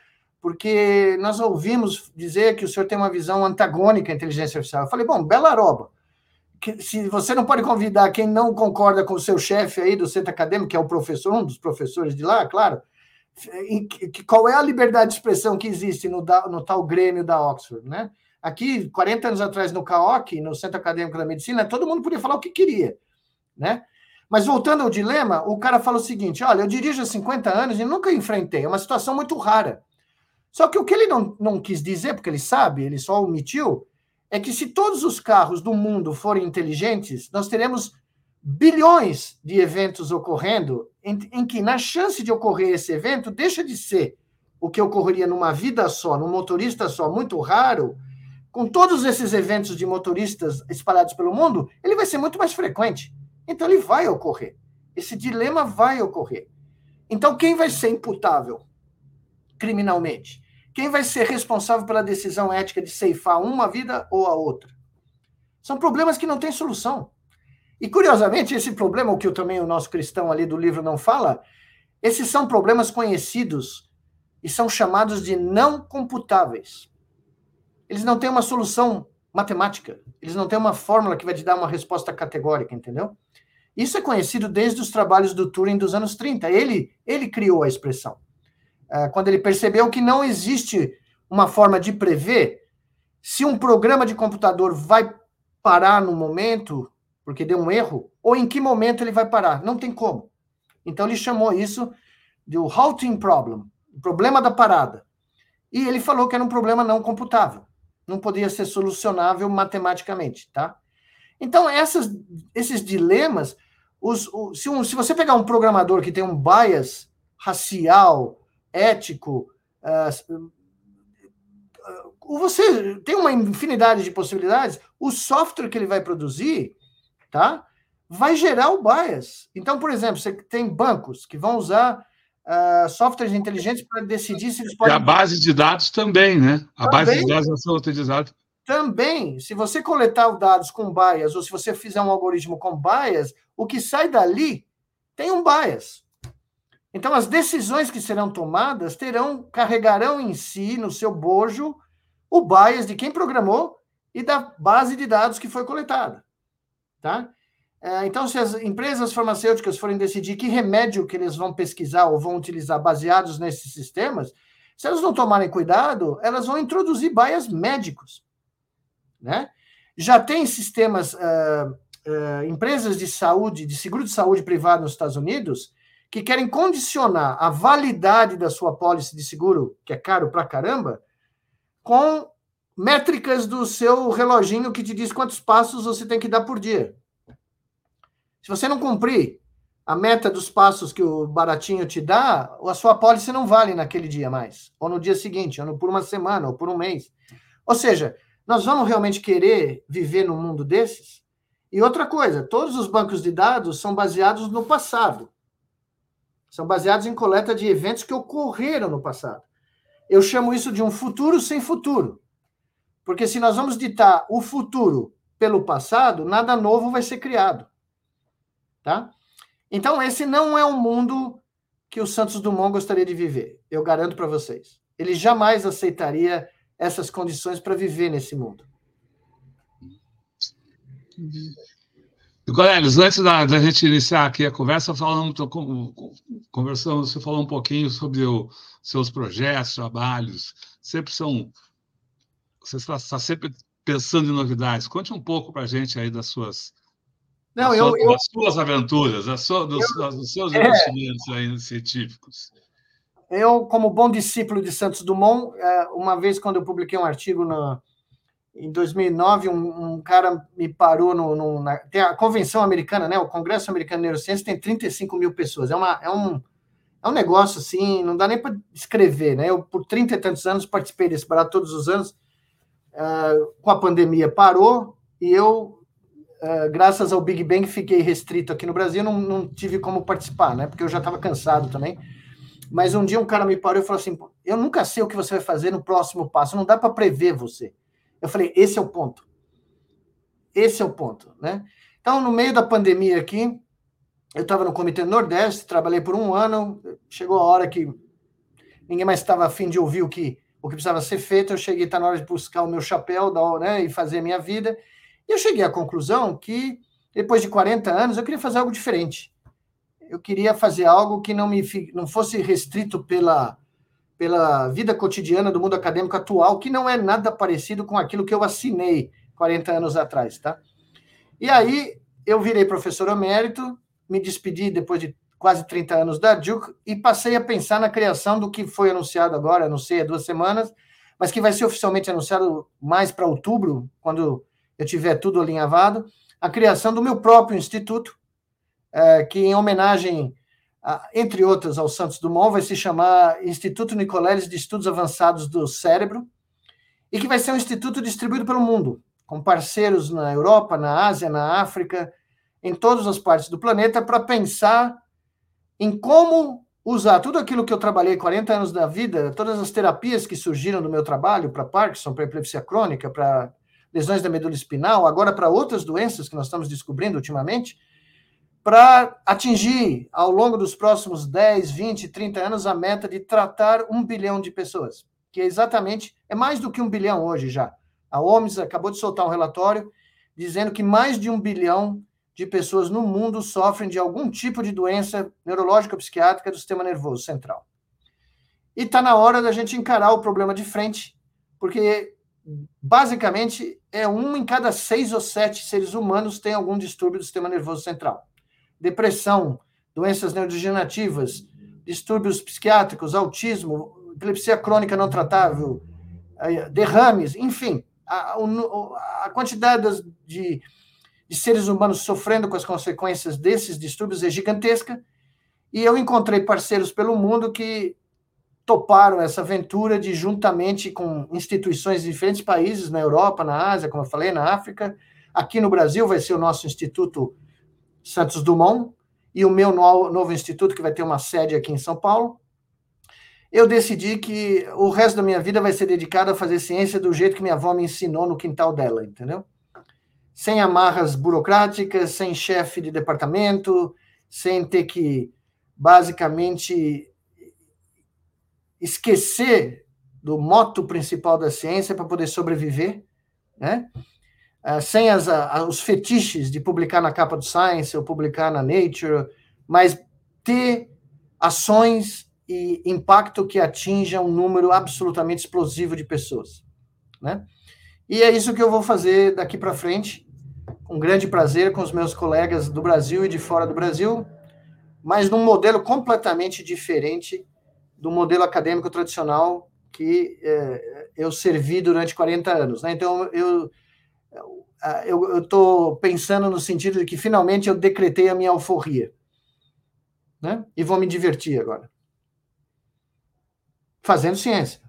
porque nós ouvimos dizer que o senhor tem uma visão antagônica à inteligência artificial. Eu falei, bom, bela roba. Se você não pode convidar quem não concorda com o seu chefe aí do centro acadêmico, que é o professor, um dos professores de lá, claro, qual é a liberdade de expressão que existe no, no tal Grêmio da Oxford, né? Aqui, 40 anos atrás, no CAOC, no Centro Acadêmico da Medicina, todo mundo podia falar o que queria, né? Mas voltando ao dilema, o cara fala o seguinte: olha, eu dirijo há 50 anos e nunca enfrentei, é uma situação muito rara. Só que o que ele não, não quis dizer, porque ele sabe, ele só omitiu, é que se todos os carros do mundo forem inteligentes, nós teremos bilhões de eventos ocorrendo, em, em, que na chance de ocorrer esse evento, deixa de ser o que ocorreria numa vida só, num motorista só, muito raro, com todos esses eventos de motoristas espalhados pelo mundo, ele vai ser muito mais frequente. Então ele vai ocorrer. Esse dilema vai ocorrer. Então quem vai ser imputável criminalmente? Quem vai ser responsável pela decisão ética de ceifar uma vida ou a outra? São problemas que não têm solução. E, curiosamente, esse problema, o que eu, também o nosso cristão ali do livro não fala, esses são problemas conhecidos e são chamados de não computáveis. Eles não têm uma solução matemática, eles não têm uma fórmula que vai te dar uma resposta categórica, entendeu? Isso é conhecido desde os trabalhos do Turing dos anos 30. Ele, ele criou a expressão. É, quando ele percebeu que não existe uma forma de prever se um programa de computador vai parar no momento, porque deu um erro, ou em que momento ele vai parar. Não tem como. Então ele chamou isso de o halting problem, o problema da parada. E ele falou que era um problema não computável, não podia ser solucionável matematicamente, tá? Então essas, esses dilemas, os, o, se, um, se você pegar um programador que tem um bias racial, ético. Uh, você tem uma infinidade de possibilidades. O software que ele vai produzir, tá? Vai gerar o bias. Então, por exemplo, você tem bancos que vão usar uh, softwares inteligentes para decidir se eles podem. E a base de dados também, né? A também, base de dados vai ser utilizada. Também, se você coletar os dados com bias, ou se você fizer um algoritmo com bias, o que sai dali tem um bias. Então, as decisões que serão tomadas terão, carregarão em si, no seu bojo, o bias de quem programou e da base de dados que foi coletada. Tá? É, então, se as empresas farmacêuticas forem decidir que remédio que eles vão pesquisar ou vão utilizar baseados nesses sistemas, se elas não tomarem cuidado, elas vão introduzir bias médicos. Né? Já tem sistemas, uh, uh, empresas de saúde, de seguro de saúde privado nos Estados Unidos, que querem condicionar a validade da sua pólice de seguro, que é caro pra caramba, com métricas do seu reloginho que te diz quantos passos você tem que dar por dia. Se você não cumprir a meta dos passos que o baratinho te dá, a sua pólice não vale naquele dia mais, ou no dia seguinte, ou por uma semana, ou por um mês. Ou seja, nós vamos realmente querer viver num mundo desses? E outra coisa, todos os bancos de dados são baseados no passado. São baseados em coleta de eventos que ocorreram no passado. Eu chamo isso de um futuro sem futuro. Porque se nós vamos ditar o futuro pelo passado, nada novo vai ser criado. Tá? Então, esse não é um mundo que o Santos Dumont gostaria de viver. Eu garanto para vocês. Ele jamais aceitaria essas condições para viver nesse mundo. Colegas, antes da, da, gente iniciar aqui a conversa, falando, conversando, você falou um pouquinho sobre os seus projetos, trabalhos, sempre são. Você está, está, sempre pensando em novidades. Conte um pouco para a gente aí das suas, Não, das, eu, suas, eu, das suas aventuras, das suas, dos, eu, dos, seus é, investimentos aí científicos. Eu, como bom discípulo de Santos Dumont, é, uma vez quando eu publiquei um artigo na em 2009, um, um cara me parou no, no na, tem a convenção americana, né? O Congresso Americano de Neurociência tem 35 mil pessoas. É, uma, é, um, é um negócio assim, não dá nem para escrever, né? Eu, por 30 e tantos anos, participei desse barato todos os anos. Uh, com a pandemia parou e eu, uh, graças ao Big Bang, fiquei restrito aqui no Brasil, não, não tive como participar, né? Porque eu já estava cansado também. Mas um dia um cara me parou e falou assim: Eu nunca sei o que você vai fazer no próximo passo, não dá para prever você. Eu falei, esse é o ponto. Esse é o ponto, né? Então, no meio da pandemia aqui, eu estava no Comitê Nordeste, trabalhei por um ano, chegou a hora que ninguém mais estava afim de ouvir o que, o que precisava ser feito, eu cheguei, está na hora de buscar o meu chapéu né, e fazer a minha vida, e eu cheguei à conclusão que, depois de 40 anos, eu queria fazer algo diferente. Eu queria fazer algo que não, me, não fosse restrito pela, pela vida cotidiana do mundo acadêmico atual, que não é nada parecido com aquilo que eu assinei 40 anos atrás, tá? E aí eu virei professor emérito, me despedi depois de quase 30 anos da Duke e passei a pensar na criação do que foi anunciado agora, não sei, há duas semanas, mas que vai ser oficialmente anunciado mais para outubro, quando eu tiver tudo alinhavado, a criação do meu próprio instituto, é, que em homenagem entre outras, ao Santos Dumont, vai se chamar Instituto Nicoleles de Estudos Avançados do Cérebro, e que vai ser um instituto distribuído pelo mundo, com parceiros na Europa, na Ásia, na África, em todas as partes do planeta, para pensar em como usar tudo aquilo que eu trabalhei 40 anos da vida, todas as terapias que surgiram do meu trabalho para Parkinson, para epilepsia crônica, para lesões da medula espinal, agora para outras doenças que nós estamos descobrindo ultimamente, para atingir, ao longo dos próximos 10, 20, 30 anos, a meta de tratar um bilhão de pessoas, que é exatamente, é mais do que um bilhão hoje já. A OMS acabou de soltar um relatório dizendo que mais de um bilhão de pessoas no mundo sofrem de algum tipo de doença neurológica ou psiquiátrica do sistema nervoso central. E está na hora da gente encarar o problema de frente, porque basicamente é um em cada seis ou sete seres humanos tem algum distúrbio do sistema nervoso central depressão, doenças neurodegenerativas, distúrbios psiquiátricos, autismo, epilepsia crônica não tratável, derrames, enfim, a, a quantidade de, de seres humanos sofrendo com as consequências desses distúrbios é gigantesca. E eu encontrei parceiros pelo mundo que toparam essa aventura de, juntamente com instituições de diferentes países, na Europa, na Ásia, como eu falei, na África, aqui no Brasil vai ser o nosso Instituto Santos Dumont e o meu novo instituto, que vai ter uma sede aqui em São Paulo, eu decidi que o resto da minha vida vai ser dedicado a fazer ciência do jeito que minha avó me ensinou no quintal dela, entendeu? Sem amarras burocráticas, sem chefe de departamento, sem ter que, basicamente, esquecer do moto principal da ciência para poder sobreviver, né? Uh, sem as, os fetiches de publicar na capa do Science ou publicar na Nature, mas ter ações e impacto que atinja um número absolutamente explosivo de pessoas, né? E é isso que eu vou fazer daqui para frente, com grande prazer com os meus colegas do Brasil e de fora do Brasil, mas num modelo completamente diferente do modelo acadêmico tradicional que é, eu servi durante 40 anos. Né? Então, eu eu estou pensando no sentido de que finalmente eu decretei a minha alforria. Né? E vou me divertir agora. Fazendo ciência.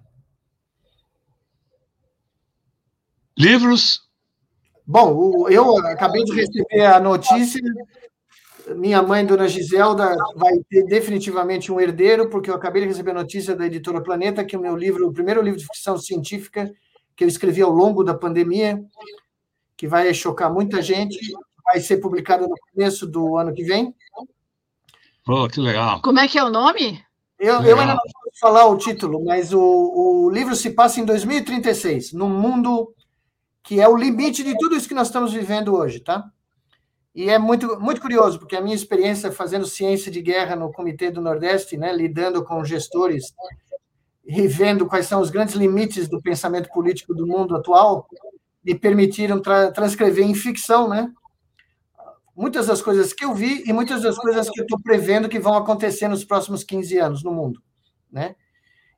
Livros? Bom, eu acabei de receber a notícia minha mãe, dona Giselda, vai ter definitivamente um herdeiro, porque eu acabei de receber a notícia da editora Planeta que o meu livro, o primeiro livro de ficção científica que eu escrevi ao longo da pandemia, que vai chocar muita gente, vai ser publicado no começo do ano que vem. Oh, que legal. Como é que é o nome? Eu, eu ainda não posso falar o título, mas o, o livro se passa em 2036, num mundo que é o limite de tudo isso que nós estamos vivendo hoje, tá? E é muito, muito curioso, porque a minha experiência fazendo ciência de guerra no Comitê do Nordeste, né, lidando com gestores e vendo quais são os grandes limites do pensamento político do mundo atual, me permitiram tra transcrever em ficção, né? Muitas das coisas que eu vi e muitas das coisas que eu estou prevendo que vão acontecer nos próximos 15 anos no mundo, né?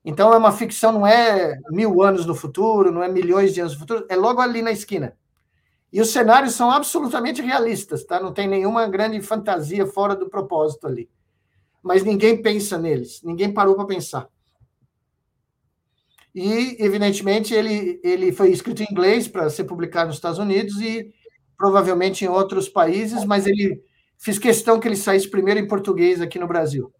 Então, é uma ficção, não é mil anos no futuro, não é milhões de anos no futuro, é logo ali na esquina. E os cenários são absolutamente realistas, tá? Não tem nenhuma grande fantasia fora do propósito ali. Mas ninguém pensa neles, ninguém parou para pensar. E, evidentemente, ele, ele foi escrito em inglês para ser publicado nos Estados Unidos e provavelmente em outros países, mas ele fiz questão que ele saísse primeiro em português aqui no Brasil.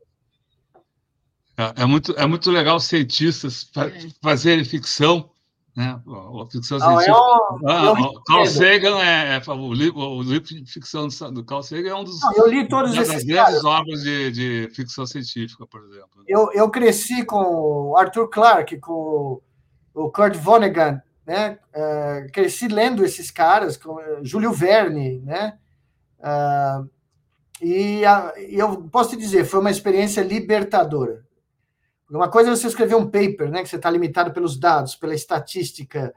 É, é muito, é muito legal cientistas é. fazerem ficção né? A ficção Não, científica. Eu, ah, eu Carl Sagan é, é, o, livro, o livro de ficção do Carl Sagan é um dos Não, eu li todos uma das grandes obras de, de, ficção científica, por exemplo. Eu, eu cresci com o Arthur Clarke, com o Kurt Vonnegut, né? Uh, cresci lendo esses caras, com uh, Júlio Verne, né? Uh, e, a, eu posso te dizer, foi uma experiência libertadora. Uma coisa é você escrever um paper, né, que você está limitado pelos dados, pela estatística,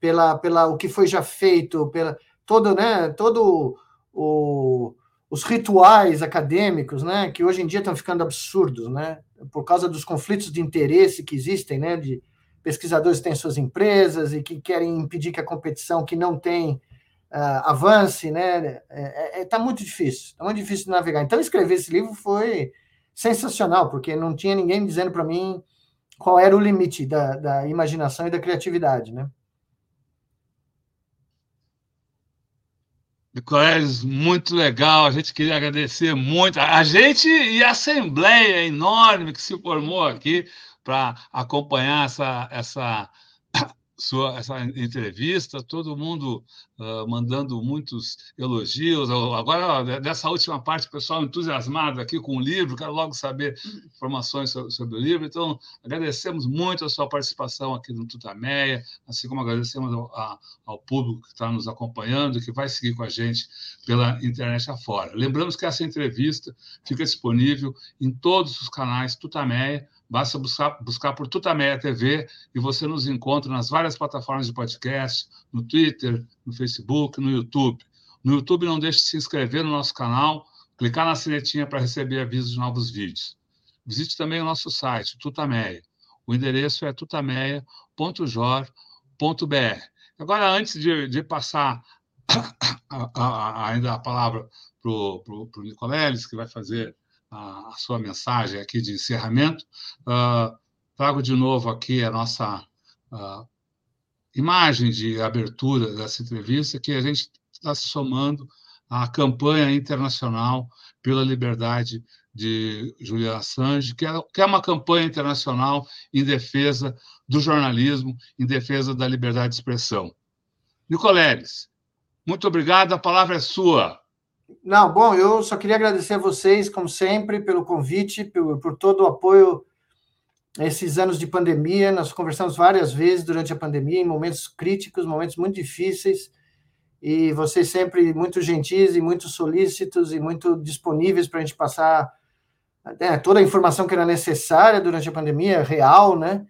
pela, pela o que foi já feito, pela todo, né, todo o, os rituais acadêmicos, né, que hoje em dia estão ficando absurdos, né, por causa dos conflitos de interesse que existem, né, de pesquisadores que têm suas empresas e que querem impedir que a competição que não tem uh, avance, né, está é, é, é tá muito difícil, está muito difícil de navegar. Então escrever esse livro foi sensacional, porque não tinha ninguém dizendo para mim qual era o limite da, da imaginação e da criatividade, né? Nicoleles, muito legal. A gente queria agradecer muito. A gente e a Assembleia enorme que se formou aqui para acompanhar essa, essa sua essa entrevista, todo mundo uh, mandando muitos elogios. Agora, dessa última parte, o pessoal entusiasmado aqui com o livro, quero logo saber informações sobre, sobre, o livro. Então, agradecemos muito a sua participação aqui no Tutameia, assim como agradecemos ao, a, ao público que está nos acompanhando, que vai seguir com a gente pela internet afora. Lembramos que essa entrevista fica disponível em todos os canais Tutameia, Basta buscar, buscar por Tutameia TV e você nos encontra nas várias plataformas de podcast, no Twitter, no Facebook, no YouTube. No YouTube, não deixe de se inscrever no nosso canal, clicar na sinetinha para receber avisos de novos vídeos. Visite também o nosso site, Tutameia. O endereço é tutameia.jor.br. Agora, antes de, de passar a, a, ainda a palavra para o Nicoleles, que vai fazer a, sua mensagem aqui de encerramento. Uh, trago de novo aqui a nossa uh, imagem de abertura dessa entrevista, que a gente está se somando à campanha internacional pela liberdade de Julian Assange, que é, que é uma campanha internacional em defesa do jornalismo, em defesa da liberdade de expressão. Nicoleles, muito obrigado, a palavra é sua. Não, bom, eu só queria agradecer a vocês, como sempre, pelo convite, por, por todo o apoio esses anos de pandemia. Nós conversamos várias vezes durante a pandemia, em momentos críticos, momentos muito difíceis, e vocês sempre muito gentis e muito solícitos e muito disponíveis para a gente passar né, toda a informação que era necessária durante a pandemia, real, né?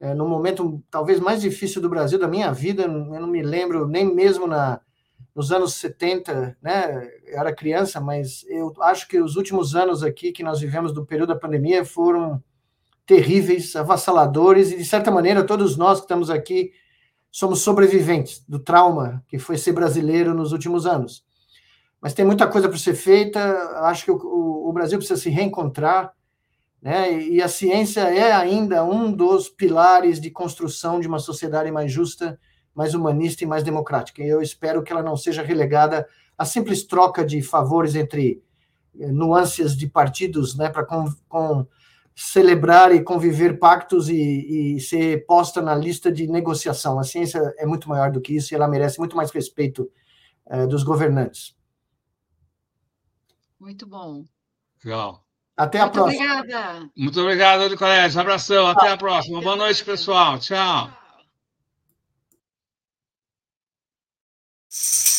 É, no momento talvez mais difícil do Brasil, da minha vida, eu não me lembro nem mesmo na nos anos 70, né? Eu era criança, mas eu acho que os últimos anos aqui que nós vivemos do período da pandemia foram terríveis, avassaladores, e de certa maneira todos nós que estamos aqui somos sobreviventes do trauma que foi ser brasileiro nos últimos anos. Mas tem muita coisa para ser feita, acho que o, o, o Brasil precisa se reencontrar, né? E a ciência é ainda um dos pilares de construção de uma sociedade mais justa mais humanista e mais democrática. E eu espero que ela não seja relegada à simples troca de favores entre eh, nuances de partidos, né, para com, com, celebrar e conviver pactos e, e, ser posta na lista de negociação. A ciência é muito maior do que isso e ela merece muito mais respeito eh, dos governantes. Muito bom. Legal. Até muito a próxima. Obrigada. Muito obrigado, Nicolés. Abração. Até a próxima. Boa noite, pessoal. Tchau. Thank you.